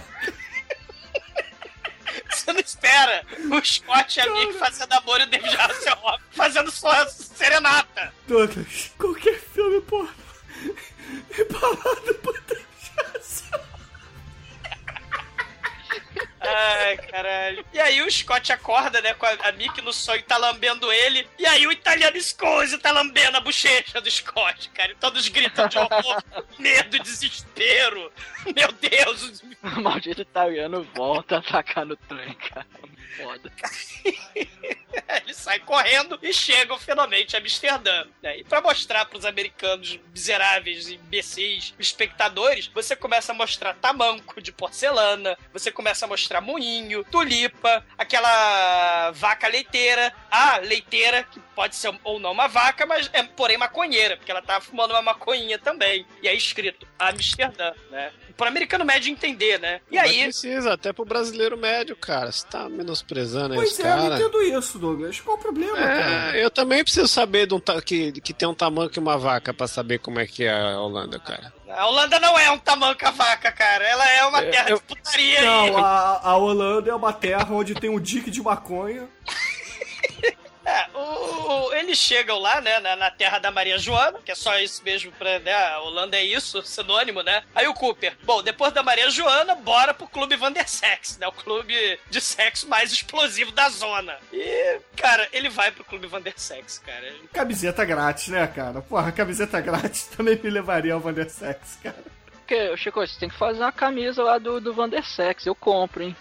Você não espera o Scott e a Mick fazendo amor e o David Hasselhoff fazendo sua serenata. Douglas, qualquer filme porno embalado por Deus. Ai, caralho. E aí o Scott acorda, né, com a, a Mickey no sonho, tá lambendo ele. E aí o italiano Scouse tá lambendo a bochecha do Scott, cara. E todos gritam de horror, *laughs* medo, desespero. Meu Deus. O maldito italiano volta a atacar no trem, cara. Foda. *laughs* Ele sai correndo e chegam finalmente a Amsterdã. Né? E pra mostrar pros americanos miseráveis, imbecis, espectadores, você começa a mostrar tamanco de porcelana, você começa a mostrar moinho, tulipa, aquela vaca leiteira, a leiteira, que pode ser ou não uma vaca, mas é porém maconheira, porque ela tá fumando uma maconhinha também. E aí escrito Amsterdã, né? Pro americano médio entender, né? E Mas aí. precisa, até pro brasileiro médio, cara. Você tá menosprezando aí Pois os é, eu não caras. entendo isso, Douglas. Qual o problema, cara? É, eu também preciso saber de um ta- que, que tem um tamanho que uma vaca pra saber como é que é a Holanda, cara. A Holanda não é um tamanca vaca, cara. Ela é uma É, terra eu- de putaria aí. Não, a, a Holanda é uma terra onde tem um dique de maconha. O- eles chegam lá, né, na, na terra da Maria Joana, que é só isso mesmo pra, né, a Holanda é isso, sinônimo, né? Aí o Cooper, bom, depois da Maria Joana, bora pro clube Vandersex, né? O clube de sexo mais explosivo da zona. E, cara, ele vai pro clube Vandersex, cara. Camiseta grátis, né, cara? Porra, camiseta grátis *laughs* também me levaria ao Vandersex, cara. Porque, Chico, você tem que fazer uma camisa lá do, do Vandersex. Eu compro, hein?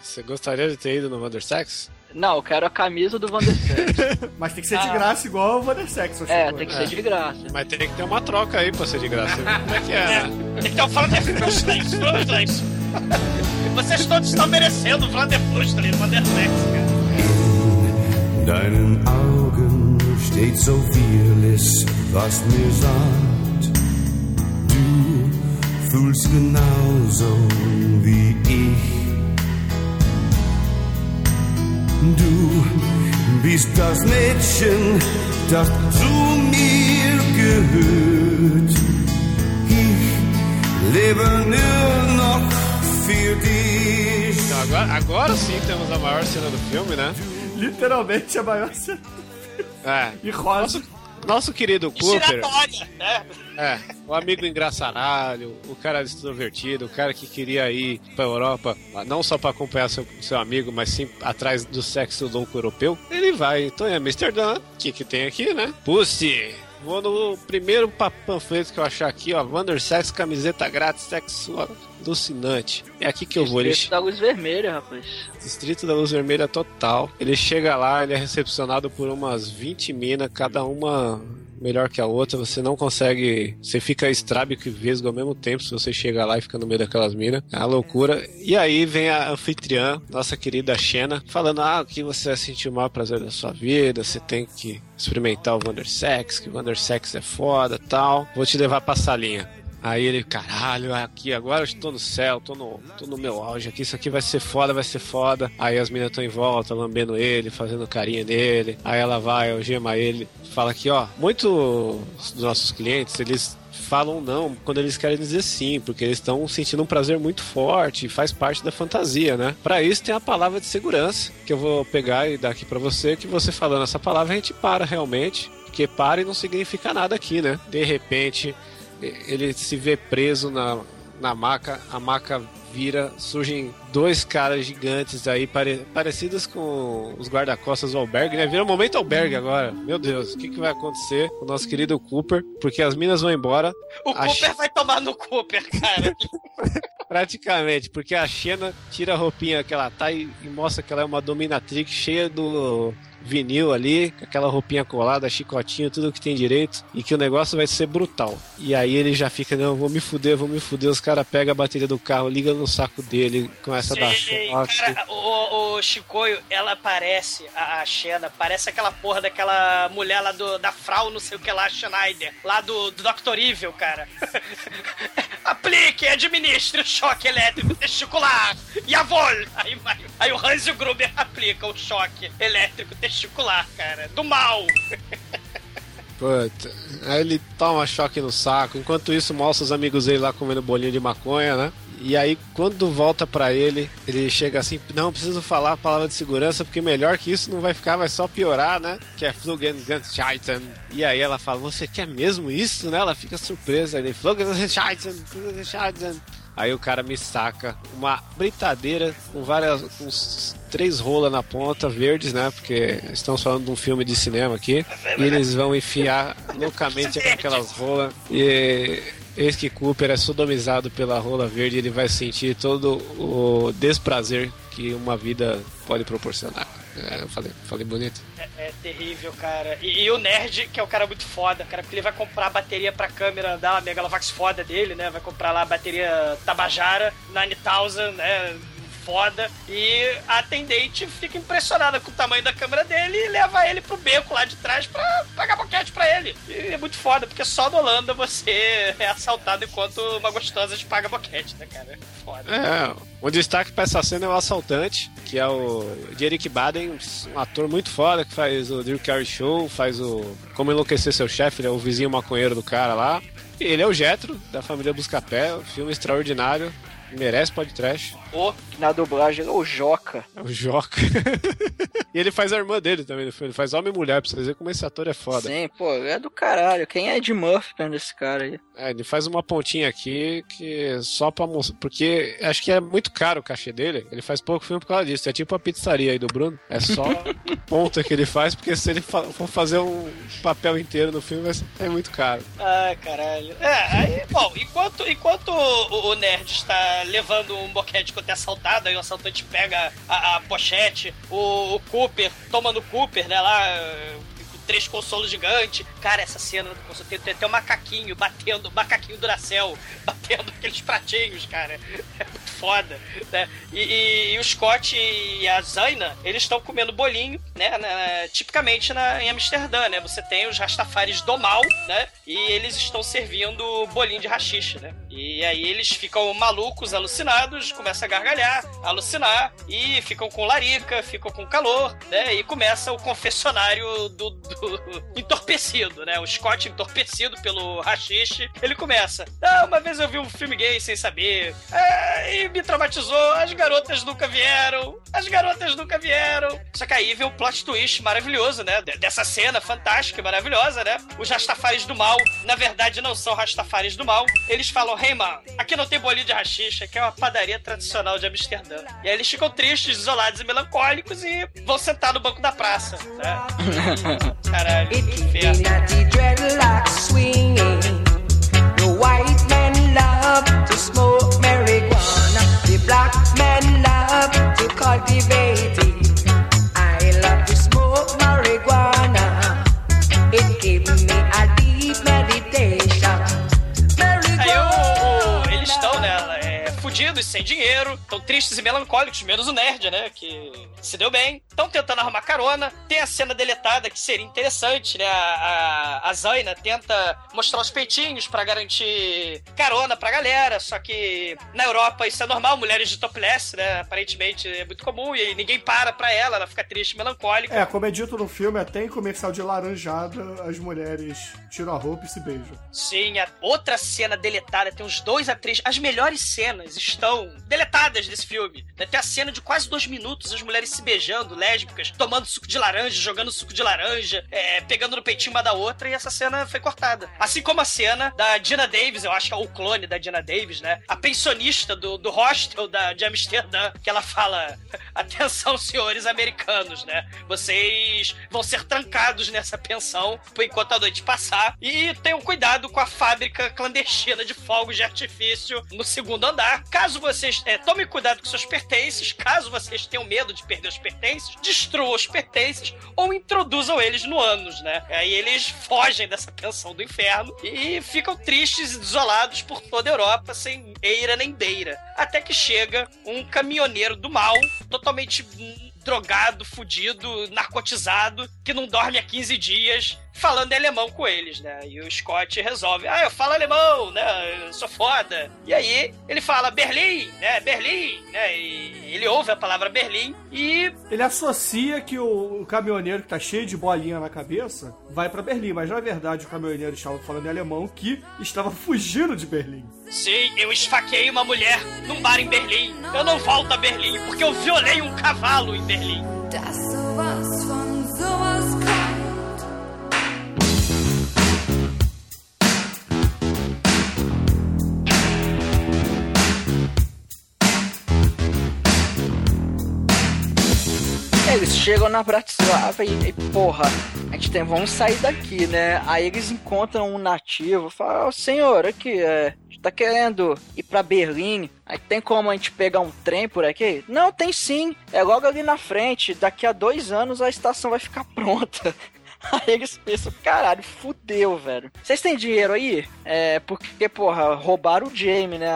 Você- gostaria de ter ido no Wandersex? Não, eu quero a camisa do Vandersex. *laughs* Mas tem que ser de Ah. graça igual ao Vandersex, ô é, Chico. tem que É. ser de graça. Mas tem que ter uma troca aí pra ser de graça. Como é que é, É, né? tem que ter o Vanderflustens, Flustens. Vocês todos estão merecendo o Vanderflustens, Vandersex, cara. Deinen Augen steht so vieles, was mir sagt. Du fühlst genauso wie ich. Du bist das Mädchen, das zu mir gehört. Ich lebe nur noch für dich. Então, agora, agora sim temos a maior cena do filme, né? Literalmente a maior cena. É. E rosa. Nosso, nosso querido Cooper, né? é, o amigo engraçaralho, o cara extrovertido, o cara que queria ir pra Europa, não só pra acompanhar seu, seu amigo, mas sim atrás do sexo louco europeu, ele vai. Então é Amsterdã, o que que tem aqui, né? Pussy! Vou no primeiro pa- panfleto que eu achar aqui, ó. Wandersex, camiseta grátis, sexo alucinante. É aqui que eu vou. Ele, Distrito da luz vermelha, rapaz. Distrito da Luz Vermelha total. Ele chega lá, ele é recepcionado por umas 20 minas, cada uma melhor que a outra. Você não consegue. Você fica estrábico e vesgo ao mesmo tempo se você chega lá e fica no meio daquelas minas. É uma loucura. E aí vem a anfitriã, nossa querida Xena, falando: Ah, que você vai sentir o maior prazer da sua vida, você tem que experimentar o Wandersex, que o Wandersex é foda tal. Vou te levar pra salinha. Aí ele, caralho, aqui agora eu estou no céu, tô no, tô no meu auge aqui, isso aqui vai ser foda, vai ser foda. Aí as meninas estão em volta, lambendo ele, fazendo carinho nele. Aí ela vai, algema ele, fala aqui, ó, muitos dos nossos clientes, eles falam não quando eles querem dizer sim, porque eles estão sentindo um prazer muito forte e faz parte da fantasia, né? Pra isso tem a palavra de segurança, que eu vou pegar e dar aqui pra você, que você falando essa palavra a gente para realmente, porque pare não significa nada aqui, né? De repente ele se vê preso na, na maca, a maca vira, surgem dois caras gigantes aí, pare, parecidos com os guarda-costas do albergue, né? Vira um momento albergue agora. Meu Deus, o que, que vai acontecer com o nosso querido Cooper? Porque as minas vão embora, O A Cooper X- vai tomar no Cooper, cara. *laughs* praticamente, porque a Xena tira a roupinha que ela tá e, e mostra que ela é uma dominatrix cheia do vinil ali, com aquela roupinha colada, chicotinho, tudo que tem direito, e que o negócio vai ser brutal. E aí ele já fica, não, vou me fuder, vou me fuder, os caras pegam a bateria do carro, ligam no saco dele, começa a dar choque. cara, o, o Chicoio, ela parece, a, a Xena, parece aquela porra daquela mulher lá do, da Frau, não sei o que lá, Schneider, lá do, do Dr. Evil, cara. *laughs* Aplique, administre o choque elétrico testicular. E a vol! Aí, vai, aí o Hans e o Gruber aplicam o choque elétrico testicular, cara. Do mal. Puta. Aí ele toma choque no saco. Enquanto isso, mostra os amigos dele lá comendo bolinho de maconha, né? E aí, quando volta pra ele, ele chega assim: Não, preciso falar a palavra de segurança, porque melhor que isso não vai ficar, vai só piorar, né? Que é Flugenscheitzen. E aí ela fala: Você quer mesmo isso, né? Ela fica surpresa. Ele: Flugenscheitzen, Flugenscheitzen. Aí o cara me saca uma britadeira com várias. uns três rolas na ponta, verdes, né? Porque estamos falando de um filme de cinema aqui. E eles vão enfiar loucamente aquelas rolas. E eis que Cooper é sodomizado pela rola verde ele vai sentir todo o desprazer que uma vida pode proporcionar. É, eu falei, falei bonito. É, é terrível, cara. E, e o nerd, que é o cara muito foda, cara, porque ele vai comprar a bateria pra câmera da Megalovax foda dele, né? Vai comprar lá a bateria Tabajara, 9000, né? Foda. E a atendente fica impressionada com o tamanho da câmera dele e leva ele pro beco lá de trás pra pagar boquete pra ele. E é muito foda, porque só na Holanda você *laughs* é assaltado enquanto uma gostosa te paga boquete, né, cara? Foda. É, o destaque pra essa cena é o assaltante, que é o Jerick Baden, um ator muito foda que faz o Drew Carey Show, faz o Como Enlouquecer Seu Chefe, ele é o vizinho maconheiro do cara lá. Ele é o Jetro, da família Buscapé, um filme extraordinário, merece podcast. O Na dublagem, o Joca. É o Joca. *laughs* e ele faz a irmã dele também no filme, ele faz homem e mulher, pra vocês verem como esse ator é foda. Sim, pô, é do caralho. Quem é Ed Murphy perto desse cara aí? É, ele faz uma pontinha aqui que só pra mostrar. Porque acho que é muito caro o cachê dele. Ele faz pouco filme por causa disso. É tipo a pizzaria aí do Bruno. É só *laughs* ponta que ele faz, porque se ele for fazer um papel inteiro no filme, vai ser é muito caro. Ai, caralho. É, aí, bom, enquanto, enquanto o, o nerd está levando um boquete quando é assaltado, aí o assaltante pega a, a pochete, o, o Cooper toma no Cooper, né, lá, eh, três consolos gigantes. Cara, essa cena do consolo tem, tem até um macaquinho batendo, macaquinho Duracell, *laughs* batendo aqueles pratinhos, cara. É muito foda, né? E, e- e o Scott e a Zaina, eles estão comendo bolinho, né, na- tipicamente na, em Amsterdã, né? Você tem os Rastafaris do mal, né? E eles estão servindo bolinho de rachixe, né? E aí eles ficam malucos, alucinados, começam a gargalhar, alucinar, e ficam com larica, ficam com calor, né? E começa o confessionário do, do *laughs* entorpecido, né? O Scott entorpecido pelo rachixe, ele começa. Ah, uma vez eu vi um filme gay sem saber, ah, e me traumatizou, as garotas nunca vieram, as garotas nunca vieram. Só que aí vem o plot twist maravilhoso, né? De- Dessa cena fantástica e maravilhosa, né? Os Rastafaris do mal, na verdade, não são Rastafaris do mal. Eles falam, hey, man, aqui não tem bolinho de rachixa, aqui é uma padaria tradicional de Amsterdã. E aí eles ficam tristes, isolados e melancólicos e vão sentar no banco da praça, né? *laughs* Caralho, que inferno. Natty dreadlocks swinging. The white men love to smoke marijuana. The black men love to cultivate fudidos, sem dinheiro, estão tristes e melancólicos, menos o nerd, né, que se deu bem. Estão tentando arrumar carona. Tem a cena deletada que seria interessante, né, a, a, a Zaina tenta mostrar os peitinhos pra garantir carona pra galera, só que na Europa isso é normal, mulheres de topless, né, aparentemente é muito comum e ninguém para pra ela, ela fica triste melancólica. É, como é dito no filme, até em comercial de laranjada, as mulheres tiram a roupa e se beijam. Sim, a outra cena deletada, tem os dois atrizes. As melhores cenas estão deletadas desse filme. Tem a cena de quase dois minutos, as mulheres se beijando, lésbicas, tomando suco de laranja, jogando suco de laranja, é, pegando no peitinho uma da outra, e essa cena foi cortada. Assim como a cena da Dina Davis, eu acho que é o clone da Dina Davis, né? A pensionista do, do hostel da, de Amsterdã, que ela fala: *laughs* atenção, senhores americanos, né? Vocês vão ser trancados nessa pensão por enquanto a noite passar. E tenham cuidado com a fábrica clandestina de fogos de artifício no segundo andar. Caso vocês é, tomem cuidado com seus pertences, caso vocês tenham medo de perder os pertences, destruam os pertences ou introduzam eles no ânus, né? Aí eles fogem dessa pensão do inferno e ficam tristes e desolados por toda a Europa, sem eira nem beira. Até que chega um caminhoneiro do mal, totalmente drogado, fudido, narcotizado, que não dorme há 15 dias falando em alemão com eles, né? E o Scott resolve, ah, eu falo alemão, né? Eu sou foda. E aí ele fala Berlim, né? Berlim, né? E ele ouve a palavra Berlim e Ele associa que o, o caminhoneiro que tá cheio de bolinha na cabeça vai pra Berlim, mas na verdade o caminhoneiro estava falando em alemão que estava fugindo de Berlim. Sim, eu esfaqueei uma mulher num bar em Berlim. Eu não volto a Berlim porque eu violei um cavalo em Berlim. Dass sowas von Eles chegam na Bratislava e, e, porra, a gente tem, vamos sair daqui, né? Aí eles encontram um nativo, falam, "Ô, senhor, aqui, é, tá querendo ir pra Berlim, aí tem como a gente pegar um trem por aqui? Não, tem sim, é logo ali na frente, daqui a dois anos a estação vai ficar pronta. *laughs* Aí eles pensam, caralho, fudeu, velho. Vocês têm dinheiro aí? É, porque, porra, roubaram o Jamie, né?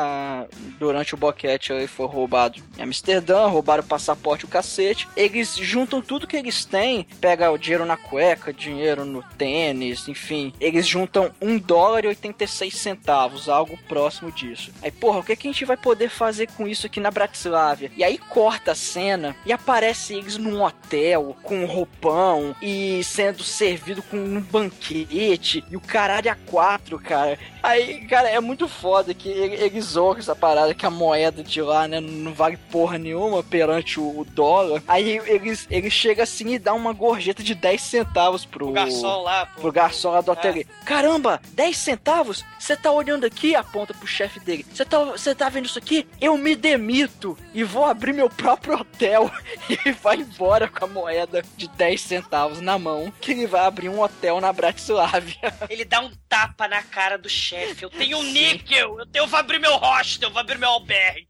Durante o boquete ele foi roubado em Amsterdã, roubaram o passaporte, o cacete. Eles juntam tudo que eles têm, pega o dinheiro na cueca, dinheiro no tênis, enfim. Eles juntam um dólar e 86 centavos, algo próximo disso. Aí, porra, o que, que a gente vai poder fazer com isso aqui na Bratislava? E aí corta a cena e aparece eles num hotel, com um roupão e sendo servido com um banquete e o caralho a quatro, cara. Aí, cara, é muito foda que ele- eles zoam essa parada que a moeda de lá, né, não vale porra nenhuma perante o, dólar. Aí eles, eles chegam assim e dão uma gorjeta de 10 centavos pro O garçom lá, pô. pro garçom lá do hotel. ali. Caramba, 10 centavos? Você tá olhando aqui? Aponta pro chefe dele. Você tá, tá vendo isso aqui? Eu me demito e vou abrir meu próprio hotel. *laughs* E vai embora com a moeda de 10 centavos na mão, que ele vai abrir um hotel na Bratislávia. *laughs* Ele dá um tapa na cara do chefe. Eu tenho um níquel. Eu, tenho, eu vou abrir meu hostel. Eu vou abrir meu albergue.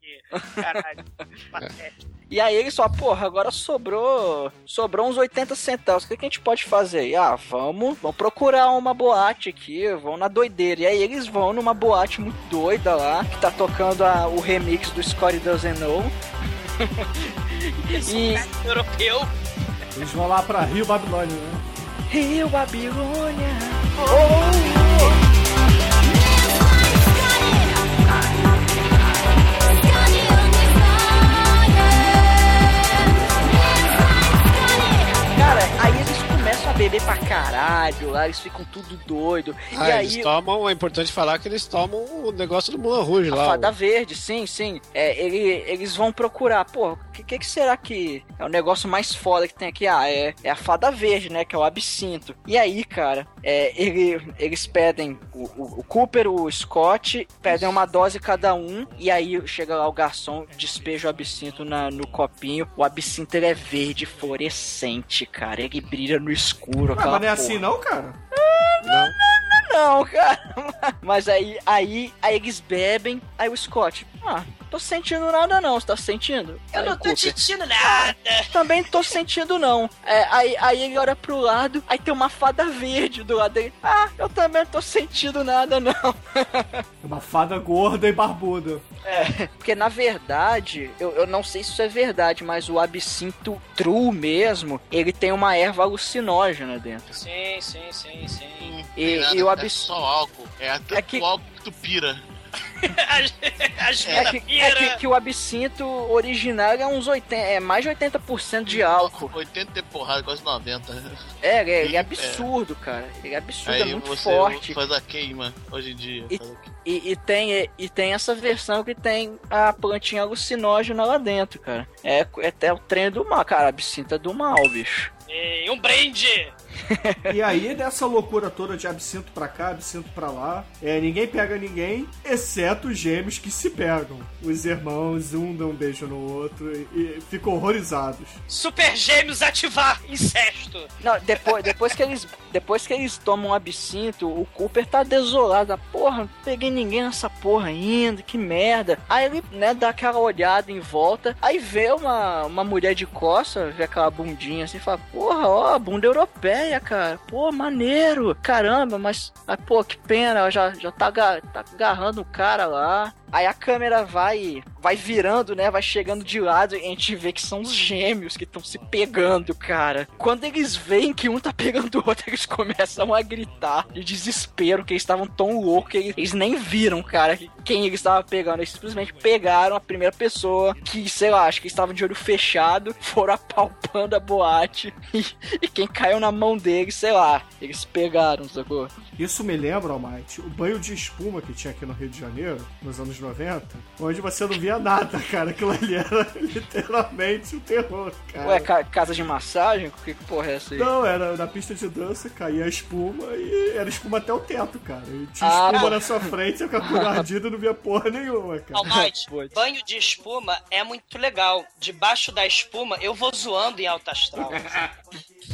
Caralho. *laughs* patético. E aí ele só, porra, agora sobrou. Sobrou uns 80 centavos. O que, que a gente pode fazer? aí? Ah, vamos, vamos procurar uma boate aqui, vão na doideira. E aí eles vão numa boate muito doida lá, que tá tocando a- o remix do Scotty Doesn't Know. *laughs* e Europeu. Eles vão lá pra Rio Babilônia, né? Rio Babilônia. Cara, aí beber pra caralho, lá eles ficam tudo doido. Ah, e aí eles tomam, é importante falar que eles tomam o negócio do Mulan Rouge lá. fada o- verde, sim, sim. É, ele- eles vão procurar, pô, o que, que, que será que é o negócio mais foda que tem aqui? Ah, é, é a fada verde, né? Que é o absinto. E aí, cara, é, ele- eles pedem, o, o- o Cooper, o Scott, pedem uma dose cada um. E aí chega lá o garçom, despeja o absinto na- no copinho. O absinto ele é verde fluorescente, cara. Ele brilha no escuro. Ah, aquela mas não é porra. assim não, cara? Não. Não, cara. *laughs* Mas aí, aí, aí eles bebem, aí o Scott, ah, tô sentindo nada não, você tá sentindo? Eu Aí não o tô Cooper, sentindo nada. Também tô sentindo não. É, aí, aí ele olha pro lado, aí tem uma fada verde do lado dele. Ah, eu também não tô sentindo nada não. É *laughs* uma fada gorda e barbuda. É, porque na verdade, eu, eu não sei se isso é verdade, mas o absinto true mesmo, ele tem uma erva alucinógena dentro. Sim, sim, sim, sim. E, Nada, e o É absinto... só álcool. É tanto É que- álcool que tu pira. As, as É que, é que, que o absinto original é uns 80, é mais de 80% de álcool. 80 e porrada, quase 90. É, ele é, ele é É. absurdo, cara. Ele é absurdo, é Aí muito você forte. faz a queima hoje em dia. E- Faz a queima. E, e tem, e tem essa versão que tem a plantinha alucinógena lá dentro, cara. É, é até o trem do mal, cara. Absinto é do mal, bicho. E um brinde. E aí, nessa loucura toda de absinto pra cá, absinto pra lá, é, ninguém pega ninguém, exceto os gêmeos que se pegam. Os irmãos, um dá um beijo no outro e, e ficam horrorizados. Super gêmeos ativar incesto. Não, depois, depois, que eles, depois que eles tomam absinto, o Cooper tá desolado. Ah, Porra, não peguei ninguém nessa porra ainda, que merda. Aí ele, né, dá aquela olhada em volta, aí vê uma, uma mulher de costa, vê aquela bundinha assim, e fala, porra, ó, bunda europeia, cara. Pô, maneiro. Caramba, mas, mas pô, que pena, já, já tá, tá agarrando o cara lá. Aí a câmera vai vai virando, né? Vai chegando de lado e a gente vê que são os gêmeos que estão se pegando, cara. Quando eles veem que um tá pegando o outro, *laughs* eles começam a gritar de desespero, que eles estavam tão loucos que eles, nem viram, cara, que- quem eles estavam pegando. Eles simplesmente pegaram a primeira pessoa que, sei lá, acho que estavam de olho fechado, *laughs* foram apalpando a boate *laughs* e, e quem caiu na mão deles, sei lá, eles pegaram, sacou? Isso me lembra, Almighty, o banho de espuma que tinha aqui no Rio de Janeiro, nos anos 90, onde você não via nada, cara. Aquilo ali era literalmente o terror, cara. Ué, ca- casa de massagem? Que que porra é essa aí? Não, era na pista de dança, caía a espuma e era espuma até o teto, cara. E tinha Ah, espuma pô. na sua frente, você ficava com *laughs* ardido e não via porra nenhuma, cara. *laughs* Pode. banho de espuma é muito legal. Debaixo da espuma, eu vou zoando em alta astral. *laughs*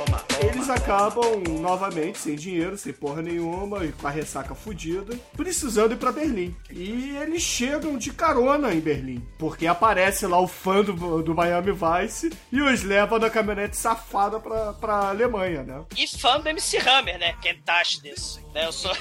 Acabam novamente sem dinheiro, sem porra nenhuma, e com a ressaca fudida, precisando ir pra Berlim. E eles chegam de carona em Berlim, porque aparece lá o fã do, do Miami Vice e os leva na caminhonete safada pra, pra Alemanha, né? E fã do MC Hammer, né? Quem taxa disso? Né? Eu sou.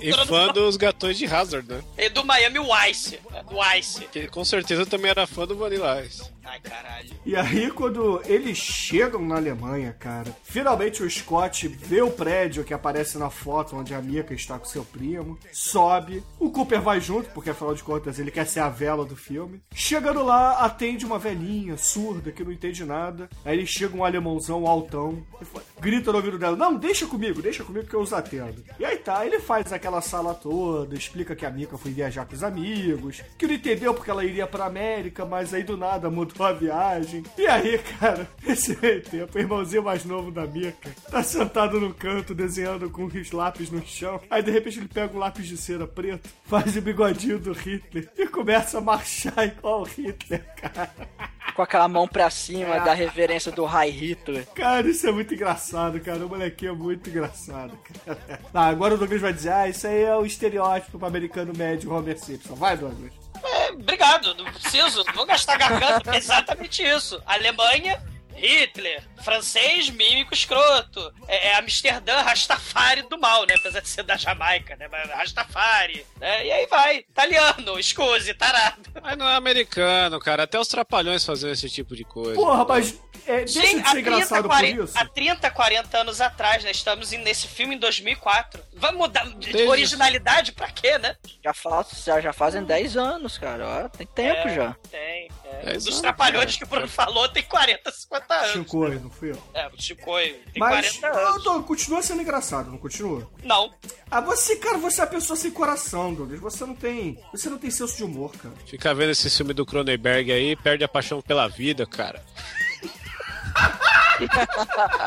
E *laughs* fã dos gatões de Hazard, né? E do Miami Vice. né? Do Ice. Que com certeza também era fã do Vanilla Ice. Ai, caralho. E aí, quando eles chegam na Alemanha, cara, finalmente o Scott vê o prédio que aparece na foto onde a Mika está com seu primo, sobe, o Cooper vai junto, porque afinal de contas ele quer ser a vela do filme. Chegando lá, atende uma velhinha surda que não entende nada. Aí ele chega um alemãozão altão, e fala- grita no ouvido dela: Não, deixa comigo, deixa comigo que eu os atendo. E aí tá, ele faz aquela sala toda, explica que a Mika foi viajar com os amigos, que não entendeu porque ela iria pra América, mas aí do nada mudou a viagem. E aí, cara, *laughs* esse meio tempo, o irmãozinho mais novo da Mika tá sentado no canto desenhando com os lápis no chão. Aí de repente ele pega um lápis de cera preto, faz o bigodinho do Hitler e começa a marchar igual o Hitler, cara. *laughs* Com aquela mão pra cima da reverência do High Hitler. Cara, isso é muito engraçado, cara. O molequinho é muito engraçado, cara. Ah, agora o Douglas vai dizer, ah, isso aí é o estereótipo pro americano médio Homer Simpson. Vai, Douglas. É, obrigado, não preciso, não vou gastar garganta. É exatamente isso. Alemanha, Hitler. Francês, mímico escroto. É, é Amsterdã, Rastafari do mal, né? Apesar de ser da Jamaica, né? Mas Rastafari. Né? E aí vai. Italiano, escuse, tarado. Mas não é americano, cara. Até os trapalhões faziam esse tipo de coisa. Porra, mas é, deixa Sim, de há ser engraçado 40, por isso. há 30, 40 anos atrás, né? Estamos nesse filme em 2004. Vai mudar de originalidade pra quê, né? Já, faz, já, já fazem 10 anos, cara. Ó, tem tempo É, já. Tem. É. Dos anos, trapalhões cara. que o Bruno falou tem 40, 50 anos. Chico, não fui eu. É, o Chicoi tem Mas 40 eu anos. tô- continua sendo engraçado, não continua? Não. Ah, você, cara, você é a pessoa sem coração, Douglas. Você não tem. Você não tem senso de humor, cara. Fica vendo esse filme do Cronenberg aí, perde a paixão pela vida, cara.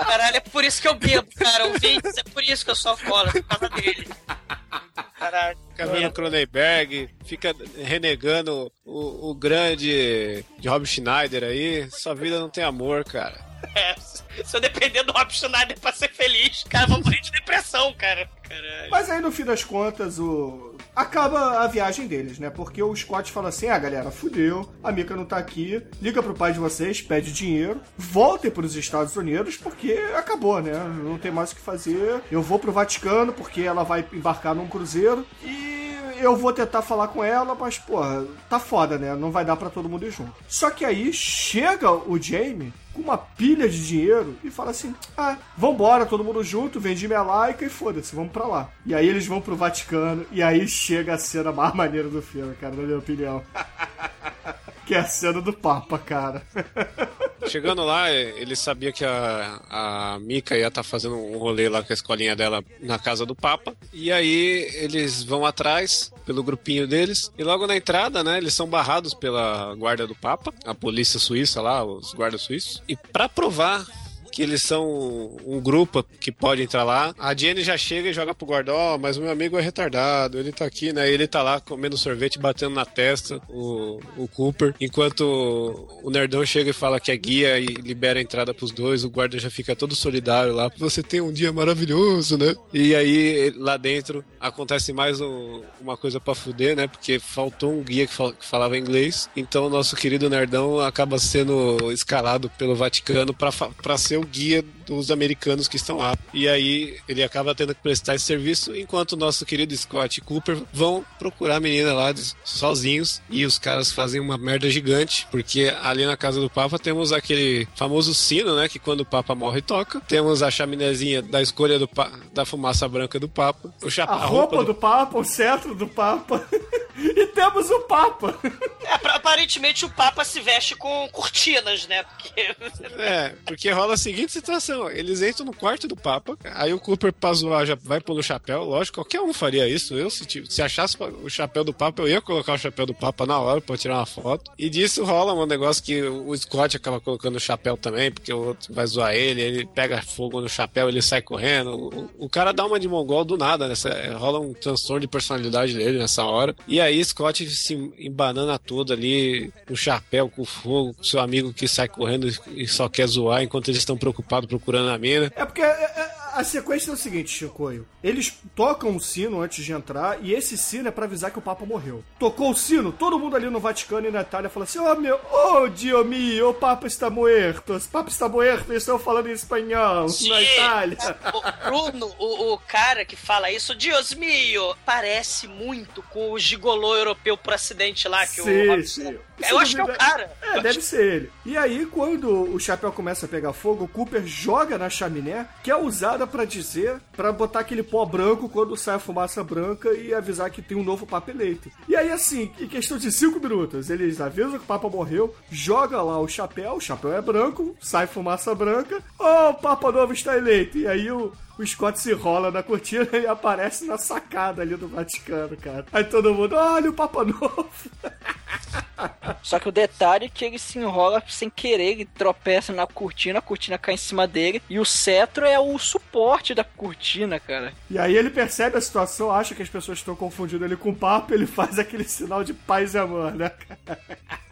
Caralho, é por isso que eu bebo, cara. Ouvintes, é por isso que eu sou alcoólatra, por causa dele. Caralho. Fica vendo Cronenberg, fica renegando o, o grande de Rob Schneider aí. Sua vida não tem amor, cara. É, se eu depender do Rob Schneider pra ser feliz, cara, eu vou morrer de depressão, cara. Caralho. Mas aí no fim das contas, o. Acaba a viagem deles, né? Porque o Scott fala assim: ah, galera, fudeu, a Mika não tá aqui, liga pro pai de vocês, pede dinheiro, voltem pros Estados Unidos, porque acabou, né? Não tem mais o que fazer. Eu vou pro Vaticano, porque ela vai embarcar num cruzeiro, e eu vou tentar falar com ela, mas, porra, tá foda, né? Não vai dar pra todo mundo ir junto. Só que aí chega o Jamie com uma pilha de dinheiro e fala assim: ah, vambora, todo mundo junto, vende minha laica e foda-se, vamos pra lá. E aí eles vão pro Vaticano e aí chega a cena mais *laughs* maneira do filme, cara, na minha opinião. *laughs* que é a cena do Papa, cara. Chegando lá, ele sabia que a, a Mika ia estar fazendo um rolê lá com a escolinha dela na casa do Papa. E aí eles vão atrás pelo grupinho deles. E logo na entrada, né, eles são barrados pela guarda do Papa, a polícia suíça lá, os guardas suíços. E pra provar que eles são um grupo que pode entrar lá. A Jenny já chega e joga pro guarda, ó, mas o meu amigo é retardado, ele tá aqui, né? Ele tá lá comendo sorvete, batendo na testa, o, o Cooper, enquanto o Nerdão chega e fala que é guia e libera a entrada pros dois, o guarda já fica todo solidário lá. Você tem um dia maravilhoso, né? E aí, lá dentro, acontece mais um- uma coisa pra fuder, né? Porque faltou um guia que, fal- que falava inglês, então o nosso querido Nerdão acaba sendo escalado pelo Vaticano pra, pra ser o guia dos americanos que estão lá. E aí ele acaba tendo que prestar esse serviço, enquanto o nosso querido Scott e Cooper vão procurar a menina lá sozinhos. E os caras fazem uma merda gigante, porque ali na casa do Papa temos aquele famoso sino, né? Que quando o Papa morre toca. Temos a chaminézinha da escolha do pa- da fumaça branca do Papa. O chapa, A roupa do Papa, o cetro do Papa. *laughs* e temos o Papa. É, aparentemente o Papa se veste com cortinas, né? Porque. É, porque rola a seguinte situação: eles entram no quarto do Papa, aí o Cooper pra zoar já vai pôr no chapéu, lógico, qualquer um faria isso. Eu, se, ti- se achasse o chapéu do Papa, eu ia colocar o chapéu do Papa na hora pra tirar uma foto. E disso rola um negócio que o Scott acaba colocando o chapéu também, porque o outro vai zoar ele, ele pega fogo no chapéu, ele sai correndo. O, o cara dá uma de mongol do nada, nessa, rola um transtorno de personalidade dele nessa hora. E aí Scott se embanana tudo ali, o chapéu com fogo, com seu amigo que sai correndo e só quer zoar enquanto eles estão preocupados procurando a mina. É porque é, é, a sequência é o seguinte, Chicoio. Eles tocam o sino antes de entrar e esse sino é pra avisar que o Papa morreu. Tocou o sino, todo mundo ali no Vaticano e na Itália fala assim: Oh meu, oh Dio mio, o Papa está muerto, o Papa está muerto, eles estão falando em espanhol na Itália. O Bruno, o, o cara que fala isso, Dios mio, parece muito com o gigolô europeu por acidente lá que Sim, o Robson- sim. Eu acho que é o cara. É, deve ser ele. E aí, quando o chapéu começa a pegar fogo, o Cooper joga na chaminé, que é usada pra dizer, pra botar aquele pó branco quando sai a fumaça branca e avisar que tem um novo Papa eleito. E aí, assim, em questão de cinco minutos, eles avisam que o Papa morreu, joga lá o chapéu, o chapéu é branco, sai fumaça branca, oh, o Papa novo está eleito. E aí o. O Scott se rola na cortina e aparece na sacada ali do Vaticano, cara. Aí todo mundo, olha o Papa Novo. *laughs* Só que o detalhe é que ele se enrola sem querer, ele tropeça na cortina, a cortina cai em cima dele, e o cetro é o suporte da cortina, cara. E aí ele percebe a situação, acha que as pessoas estão confundindo ele com o papo, ele faz aquele sinal de paz e amor, né? *laughs*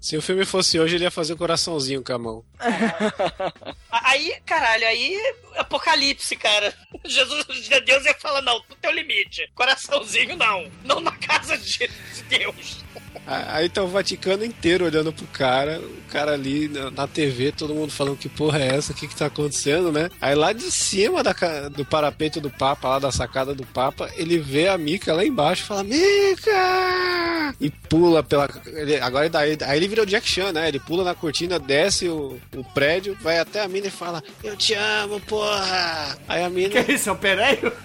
Se o filme fosse hoje, ele ia fazer o coraçãozinho com a mão. *laughs* Aí, caralho, aí apocalipse, cara. *laughs* Jesus, Deus ia falar, não, no teu limite. Coraçãozinho, não. Não na casa de de Deus. Aí tá o Vaticano inteiro olhando pro cara, o cara ali na, na TV, todo mundo falando que porra é essa, o que que tá acontecendo, né? Aí lá de cima da do parapeito do Papa, lá da sacada do Papa, ele vê a Mica lá embaixo e fala, Mica! E pula pela... ele- agora daí, aí ele vira o Jack Chan, né? Ele pula na cortina, desce o, o prédio, vai até a mina e fala, eu te amo, porra! Aí a mina... Que isso, é o Pereio? *laughs*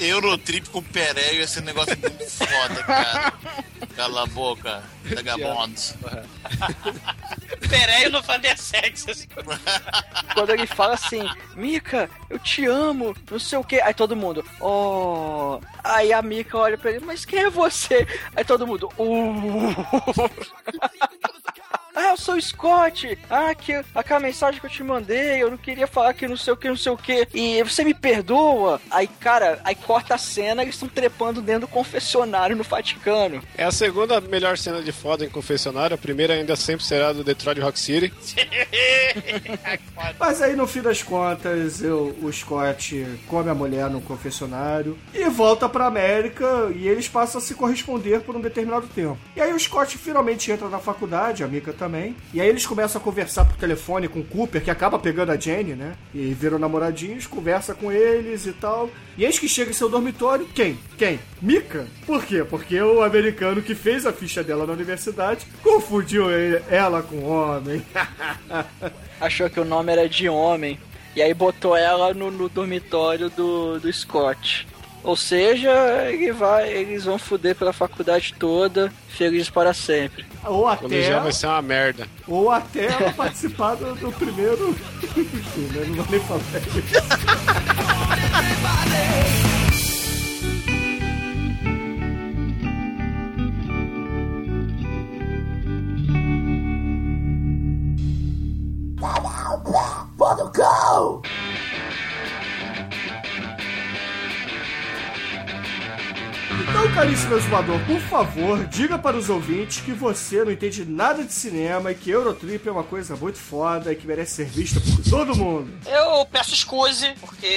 Eurotrip com Pereio ia ser um negócio muito foda, cara. Cala a boca, vagabondos. Pereio no Vandersex. assim. Quando ele fala assim, Mika, eu te amo, não sei o que. Aí todo mundo, oh. Aí a Mika olha pra ele, mas quem é você? Aí todo mundo, uh. *laughs* Ah, eu sou o Scott. Ah, que aquela mensagem que eu te mandei, eu não queria falar que não sei o que, não sei o que. E você me perdoa? Aí, cara, aí corta a cena, eles estão trepando dentro do confessionário no Vaticano. É a segunda melhor cena de foda em confessionário, a primeira ainda sempre será do Detroit Rock City. *laughs* Mas aí, no fim das contas, eu- o Scott come a mulher no confessionário e volta pra América e eles passam a se corresponder por um determinado tempo. E aí o Scott finalmente entra na faculdade, a Mika também, e aí eles começam a conversar por telefone com o Cooper, que acaba pegando a Jenny, né? E viram namoradinhos, conversa com eles e tal. E eis que chega em seu dormitório, quem? Quem? Mika? Por quê? Porque o americano que fez a ficha dela na universidade confundiu ela com homem. *laughs* Achou que o nome era de homem. E aí botou ela no, no dormitório do, do Scott. Ou seja, ele vai, eles vão fuder pela faculdade toda, felizes para sempre. Ou até. O vai ser uma merda. Ou até ela participar do, do primeiro. *laughs* Não vou nem falar isso. Pau, pau, pau, Então, caríssimo exumador, por favor, diga para os ouvintes que você não entende nada de cinema e que Eurotrip é uma coisa muito foda e que merece ser vista por todo mundo. Eu peço excuse, porque.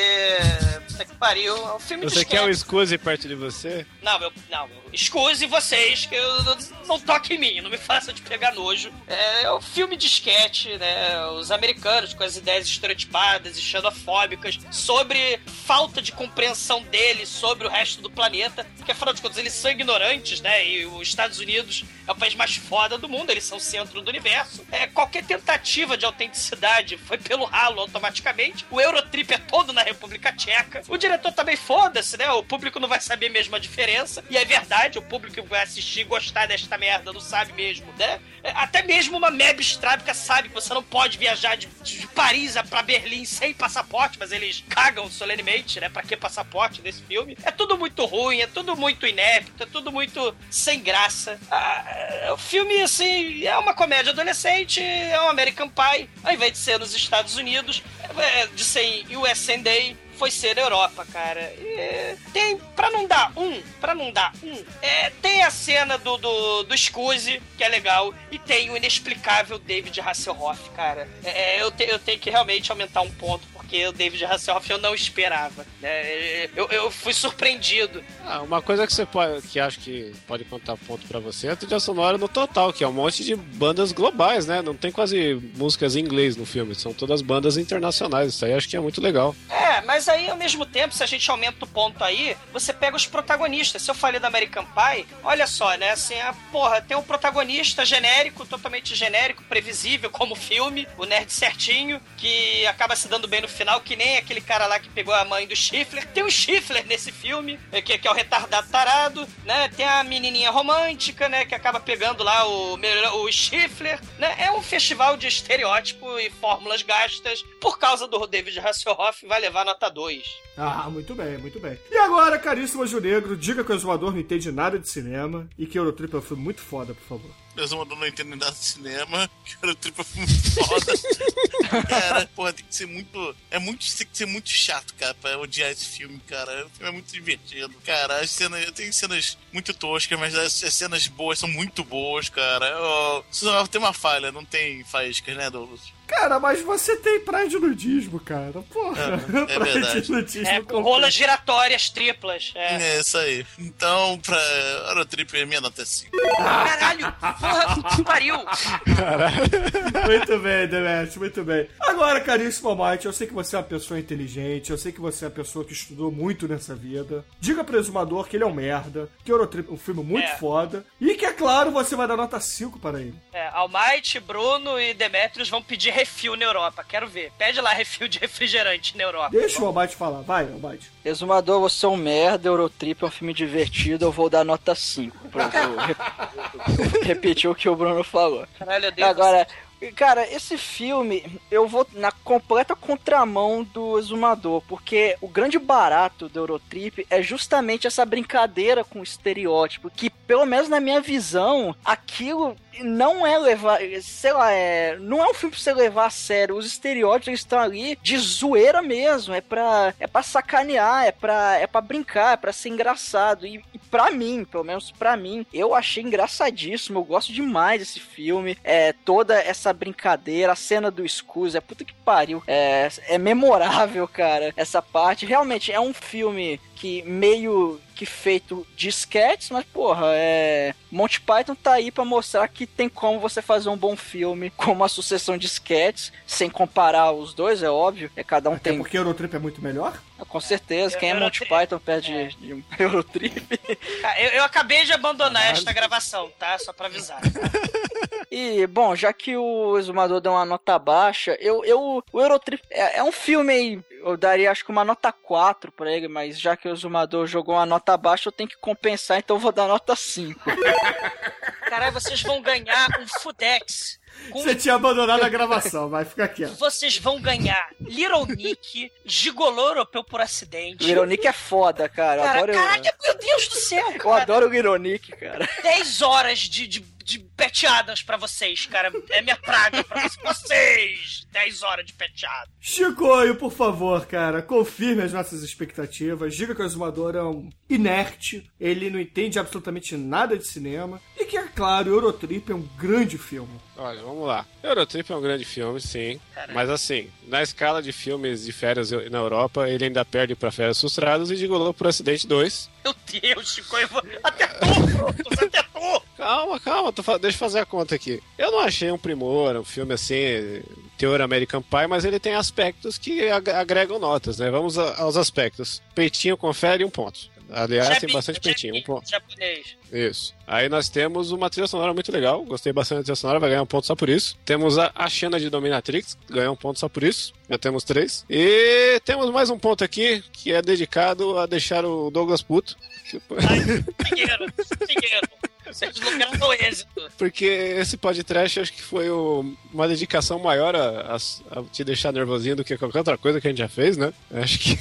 Puta que pariu. É um filme Você de quer o sketch. Scuse perto de você? Não, meu, não, meu. Excuse vocês, que eu, não- toque em mim, não me faça de pegar nojo. É, é um filme de sketch, né? Os americanos com as ideias estereotipadas e xenofóbicas sobre falta de compreensão deles sobre o resto do planeta. Porque afinal de contas, eles são ignorantes, né? E os Estados Unidos é o país mais foda do mundo, eles são o centro do universo. É, qualquer tentativa de autenticidade foi pelo ralo automaticamente. O Eurotrip é todo na República Tcheca. O diretor também foda-se, né? O público não vai saber mesmo a diferença. E é verdade, o público que vai assistir e gostar desta merda não sabe mesmo, né? É, Até mesmo uma meb estrábica sabe que você não pode viajar de, de Paris a- pra Berlim sem passaporte, mas eles cagam solenemente, né? Pra que passaporte nesse filme? É tudo muito ruim, é tudo muito inepto, é tudo muito sem graça. Ah, é, o filme, assim, é uma comédia adolescente, é um American Pie. Ao invés de ser nos Estados Unidos, é, de ser em USA Day, foi ser Europa, cara. E tem, pra não dar um, pra não dar um, é, tem a cena do, do, do Scuse, que é legal, e tem o inexplicável David Hasselhoff, cara. É, eu, te- eu tenho que realmente aumentar um ponto, porque o David Hasselhoff eu não esperava. né? Eu, eu fui surpreendido. Ah, uma coisa que você pode, que acho que pode contar ponto pra você é a trilha sonora no total, que é um monte de bandas globais, né? Não tem quase músicas em inglês no filme, são todas bandas internacionais. Isso aí acho que é muito legal. É, mas aí ao mesmo tempo, se a gente aumenta o ponto aí, você pega os protagonistas. Se eu falei da American Pie, olha só, né? Assim, a porra, tem um protagonista genérico, totalmente genérico, previsível, como filme, o nerd certinho, que acaba se dando bem no final, que nem aquele cara lá que pegou a mãe do Schiffler. Tem o Schiffler nesse filme, é, que, que é o retardado tarado, né? Tem a menininha romântica, né? Que acaba pegando lá o, o Schiffler, né? É um festival de estereótipo e fórmulas gastas. Por causa do David Hasselhoff, vai levar nota 2. Ah, muito bem, muito bem. E agora, caríssimo Anjo Negro, diga que o exumador não entende nada de cinema e que Eurotrip é um filme muito foda, por favor. Meus amadores não entendem nada de cinema, *laughs* que era tripa muito foda. cara, porra, tem que ser muito. É muito. Tem que ser muito chato, cara, pra odiar esse filme, cara. O filme é muito divertido. Cara, as cenas. Tem cenas muito toscas, mas as, as cenas boas são muito boas, cara. Oh, só tem uma falha, não tem faíscas, né, Douglas? Cara, mas você tem praia de nudismo, cara. Porra, É, *laughs* é praia verdade. de nudismo. É, com rolas giratórias triplas. É. É isso aí. Então, pra Eurotrip, minha nota é 5. Caralho! Porra, que pariu! *laughs* muito bem, Demet, muito bem. Agora, caríssimo Almighty, eu sei que você é uma pessoa inteligente, eu sei que você é uma pessoa que estudou muito nessa vida. Diga pro exumador que ele é um merda, que Eurotrip é um filme muito É. foda, e que, é claro, você vai dar nota 5 para ele. É, Almighty, Bruno e Demetrius vão pedir refil na Europa. Quero ver. Pede lá refil de refrigerante na Europa. Deixa o Almighty falar, vai, Almighty. Exumador, você é um merda, Eurotrip é um filme divertido, eu vou dar nota 5. Pronto, eu rep- eu repetir o que o Bruno falou. Caralho, eu dei Agora, cara, esse filme eu vou na completa contramão do Exumador, porque o grande barato do Eurotrip é justamente essa brincadeira com o estereótipo, que pelo menos na minha visão, aquilo não é levar, sei lá, é, não é um filme pra você levar a sério. Os estereótipos estão ali de zoeira mesmo, é pra, é pra sacanear, é pra, é pra brincar, é pra ser engraçado. E, e pra mim, pelo menos pra mim, eu achei engraçadíssimo, eu gosto demais desse filme. É, toda essa brincadeira, a cena do Scoozy, é puta que pariu. É, é memorável, *laughs* cara, essa parte. Realmente é um filme que meio que feito de sketches, mas porra, é. Monty Python tá aí pra mostrar que tem como você fazer um bom filme com uma sucessão de sketches, sem comparar os dois, é óbvio. É cada um Até tem. porque Eurotrip é muito melhor? Com certeza, quem é Monty Python perde de, de um *laughs* Eurotrip. Eu, eu acabei de abandonar esta gravação, tá? Só pra avisar. *laughs* E, bom, já que o Exumador deu uma nota baixa, eu, eu o Eurotrip é, é um filme aí, eu daria acho que uma nota 4 pra ele, mas já que o Exumador jogou uma nota baixa, eu tenho que compensar, então eu vou dar nota 5. Caralho, vocês vão ganhar um Fudex. Com- Você tinha abandonado a gravação, vai ficar quieto. Vocês vão ganhar Little Nick, Gigolô Europeu por acidente. O Ironic é foda, cara. Eu Cara, adoro, caraca, meu Deus do céu, eu cara. adoro o Ironic, cara. 10 horas de, de, de Pat Adams pra vocês, cara. É minha praga pra vocês. 10 horas de Adams. Chicoio, por favor, cara, confirme as nossas expectativas. Diga que o Exumador é um inerte, ele não entende absolutamente nada de cinema. E que, é claro, Eurotrip é um grande filme. Olha, vamos lá. Eurotrip é um grande filme, sim. Mas assim, na escala de filmes de férias na Europa, ele ainda perde pra Férias Frustradas e Gigolô por Acidente 2. Meu Deus, Chico, eu vou... até tu, até tu. Calma, calma, fa- deixa eu fazer a conta aqui. Eu não achei um primor, um filme assim, teor American Pie, mas ele tem aspectos que ag- agregam notas, né? Vamos aos aspectos. Peitinho confere um ponto. Aliás, tem Jabi- bastante peitinho, um ponto. Japonês. Isso. Aí nós temos uma trilha sonora muito legal. Gostei bastante da trilha sonora, vai ganhar um ponto só por isso. Temos a, a Xena de Dominatrix, ganhou um ponto só por isso. Já temos três. E temos mais um ponto aqui, que é dedicado a deixar o Douglas puto. Figueiro, *laughs* Figueiro. Vocês lograram êxito. Porque esse podcast acho que foi o- uma dedicação maior a, a- a te deixar nervosinho do que qualquer outra coisa que a gente já fez, né? Acho que.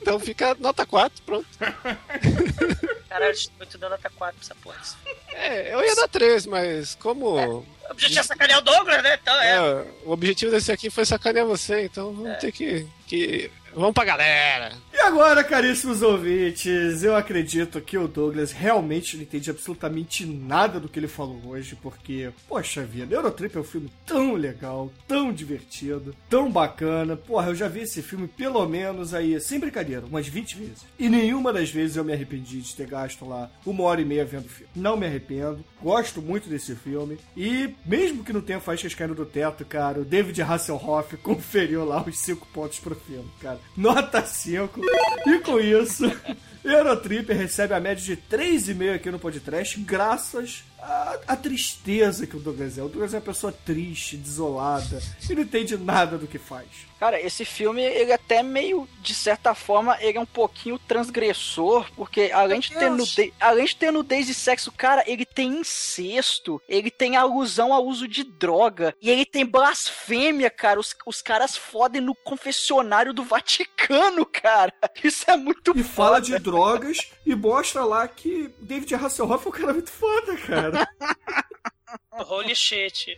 Então fica nota 4, pronto. *laughs* Caralho, eu tô dando nota 4 pra essa porra. É, eu ia dar 3, mas como. O objetivo é sacanear o Douglas, né? Então é. É, o objetivo desse aqui foi sacanear você, então vamos ter que, que. Vamos pra galera. E agora, caríssimos ouvintes, eu acredito que o Douglas realmente não entende absolutamente nada do que ele falou hoje, porque, poxa vida, Eurotrip é um filme tão legal, tão divertido, tão bacana. Porra, eu já vi esse filme pelo menos aí, sem brincadeira, umas 20 vezes. E nenhuma das vezes eu me arrependi de ter gasto lá uma hora e meia vendo o filme. Não me arrependo, gosto muito desse filme. E mesmo que não tenha faíscas caindo do teto, cara, o David Hasselhoff *laughs* conferiu lá os 5 pontos pro filme, cara. Nota 5. E com isso, *laughs* Eurotrip recebe a média de 3,5 aqui no podcast, graças à, à tristeza que o Douglas é. O Douglas é uma pessoa triste, desolada, e não entende nada do que faz. Cara, esse filme, ele até meio, de certa forma, ele é um pouquinho transgressor, porque além de, ter nudez, além de ter nudez e sexo, cara, ele tem incesto, ele tem alusão ao uso de droga, e ele tem blasfêmia, cara. Os, os caras fodem no confessionário do Vaticano, *laughs* cara. Isso é muito E fala de drogas e mostra lá que David Hasselhoff é um cara muito foda, cara. *laughs* Holy shit.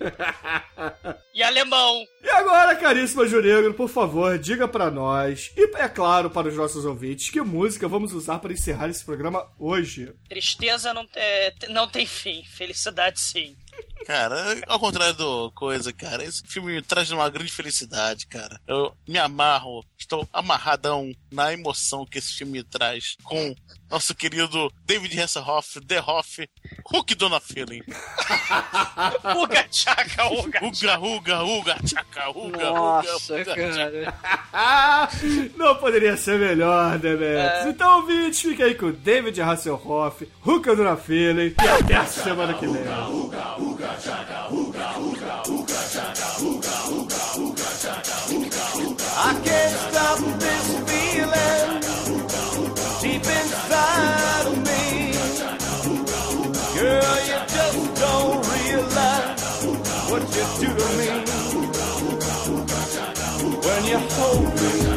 E alemão. E agora, caríssima Juregro, por favor, diga pra nós, e é claro para os nossos ouvintes, que música vamos usar para encerrar esse programa hoje. Tristeza não, é, não tem fim. Felicidade sim. Cara, ao contrário do coisa, cara, esse filme me traz uma grande felicidade, cara. Eu me amarro, estou amarradão na emoção que esse filme me traz com nosso querido David Hasselhoff, The Hoff, Hulk Dona Feeling. Uga tchaca, uga. Uga, uga, uga, tchaca, uga, Nossa, uga, uga, cara. Ah, não poderia ser melhor, né, Beto? Então, ouvintes, fica aí com o David Hasselhoff, Ruka Dona Feeling, e até a semana que vem. I can't stop this feeling deep inside of me. Girl, you just don't realize what you do to me. When you hold me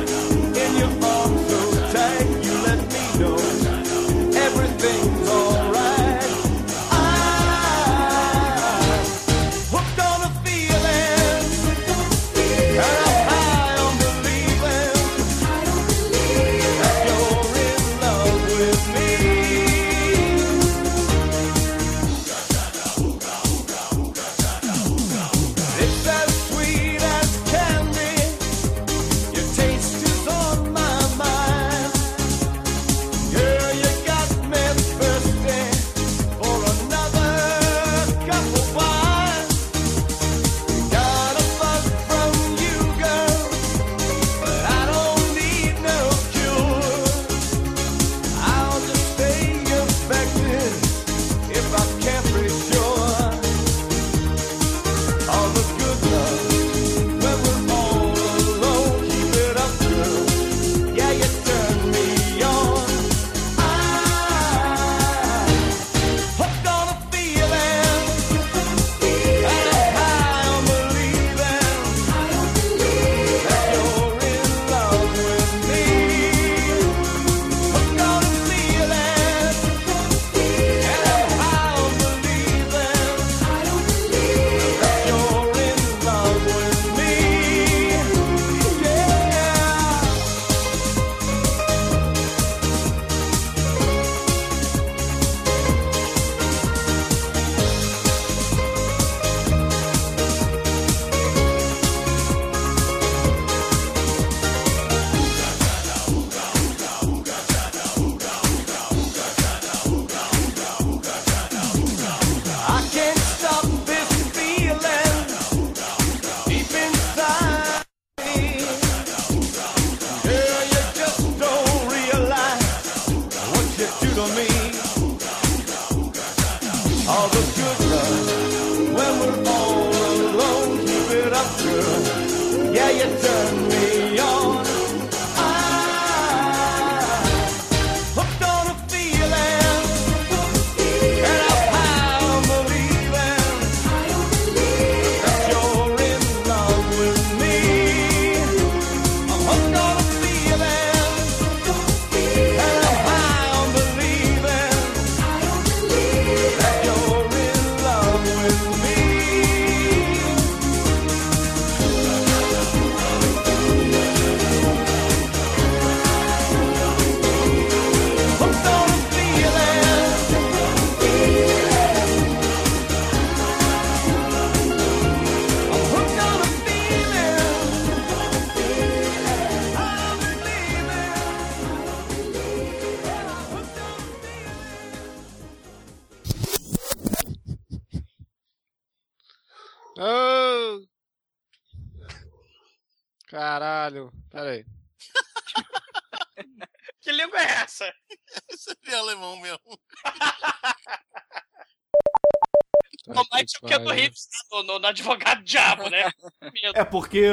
no, no, no advogado diabo, né? *laughs* É porque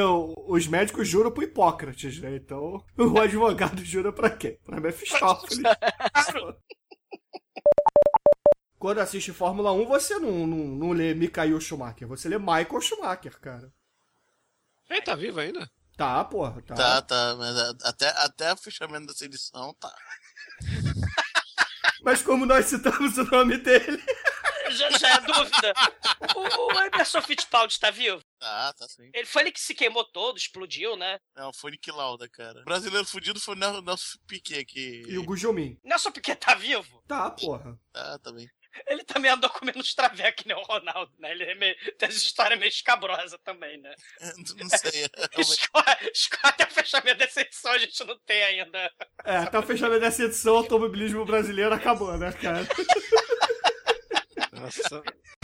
os médicos juram pro Hipócrates, né? Então, o *laughs* advogado jura pra quem? Pra Mephistófeles. *laughs* Quando assiste Fórmula 1, você não, não, não lê Michael Schumacher, você lê Michael Schumacher, cara. Ele tá vivo ainda? Tá, porra, tá. Tá, tá, mas até, até o fechamento dessa edição, tá. Mas como nós citamos o nome dele. Já, já é dúvida. O, o Emerson Fittipaldi tá vivo? Tá, tá sim. Ele foi ele que se queimou todo, explodiu, né? Não, foi Nick Lauda, cara. O brasileiro fudido foi o Nel- Nelson Piquet que. E o Gujomin. Nelson Piquet tá vivo? Tá, porra. Tá, também. Ele também andou comendo os travecos, que nem o Ronaldo, né? Ele é meio, tem essa história meio escabrosa também, né? Não sei. *laughs* Escolhe até o fechamento dessa edição, a gente não tem ainda. É, até o fechamento dessa edição, o automobilismo brasileiro acabou, né, cara? Nossa. *laughs*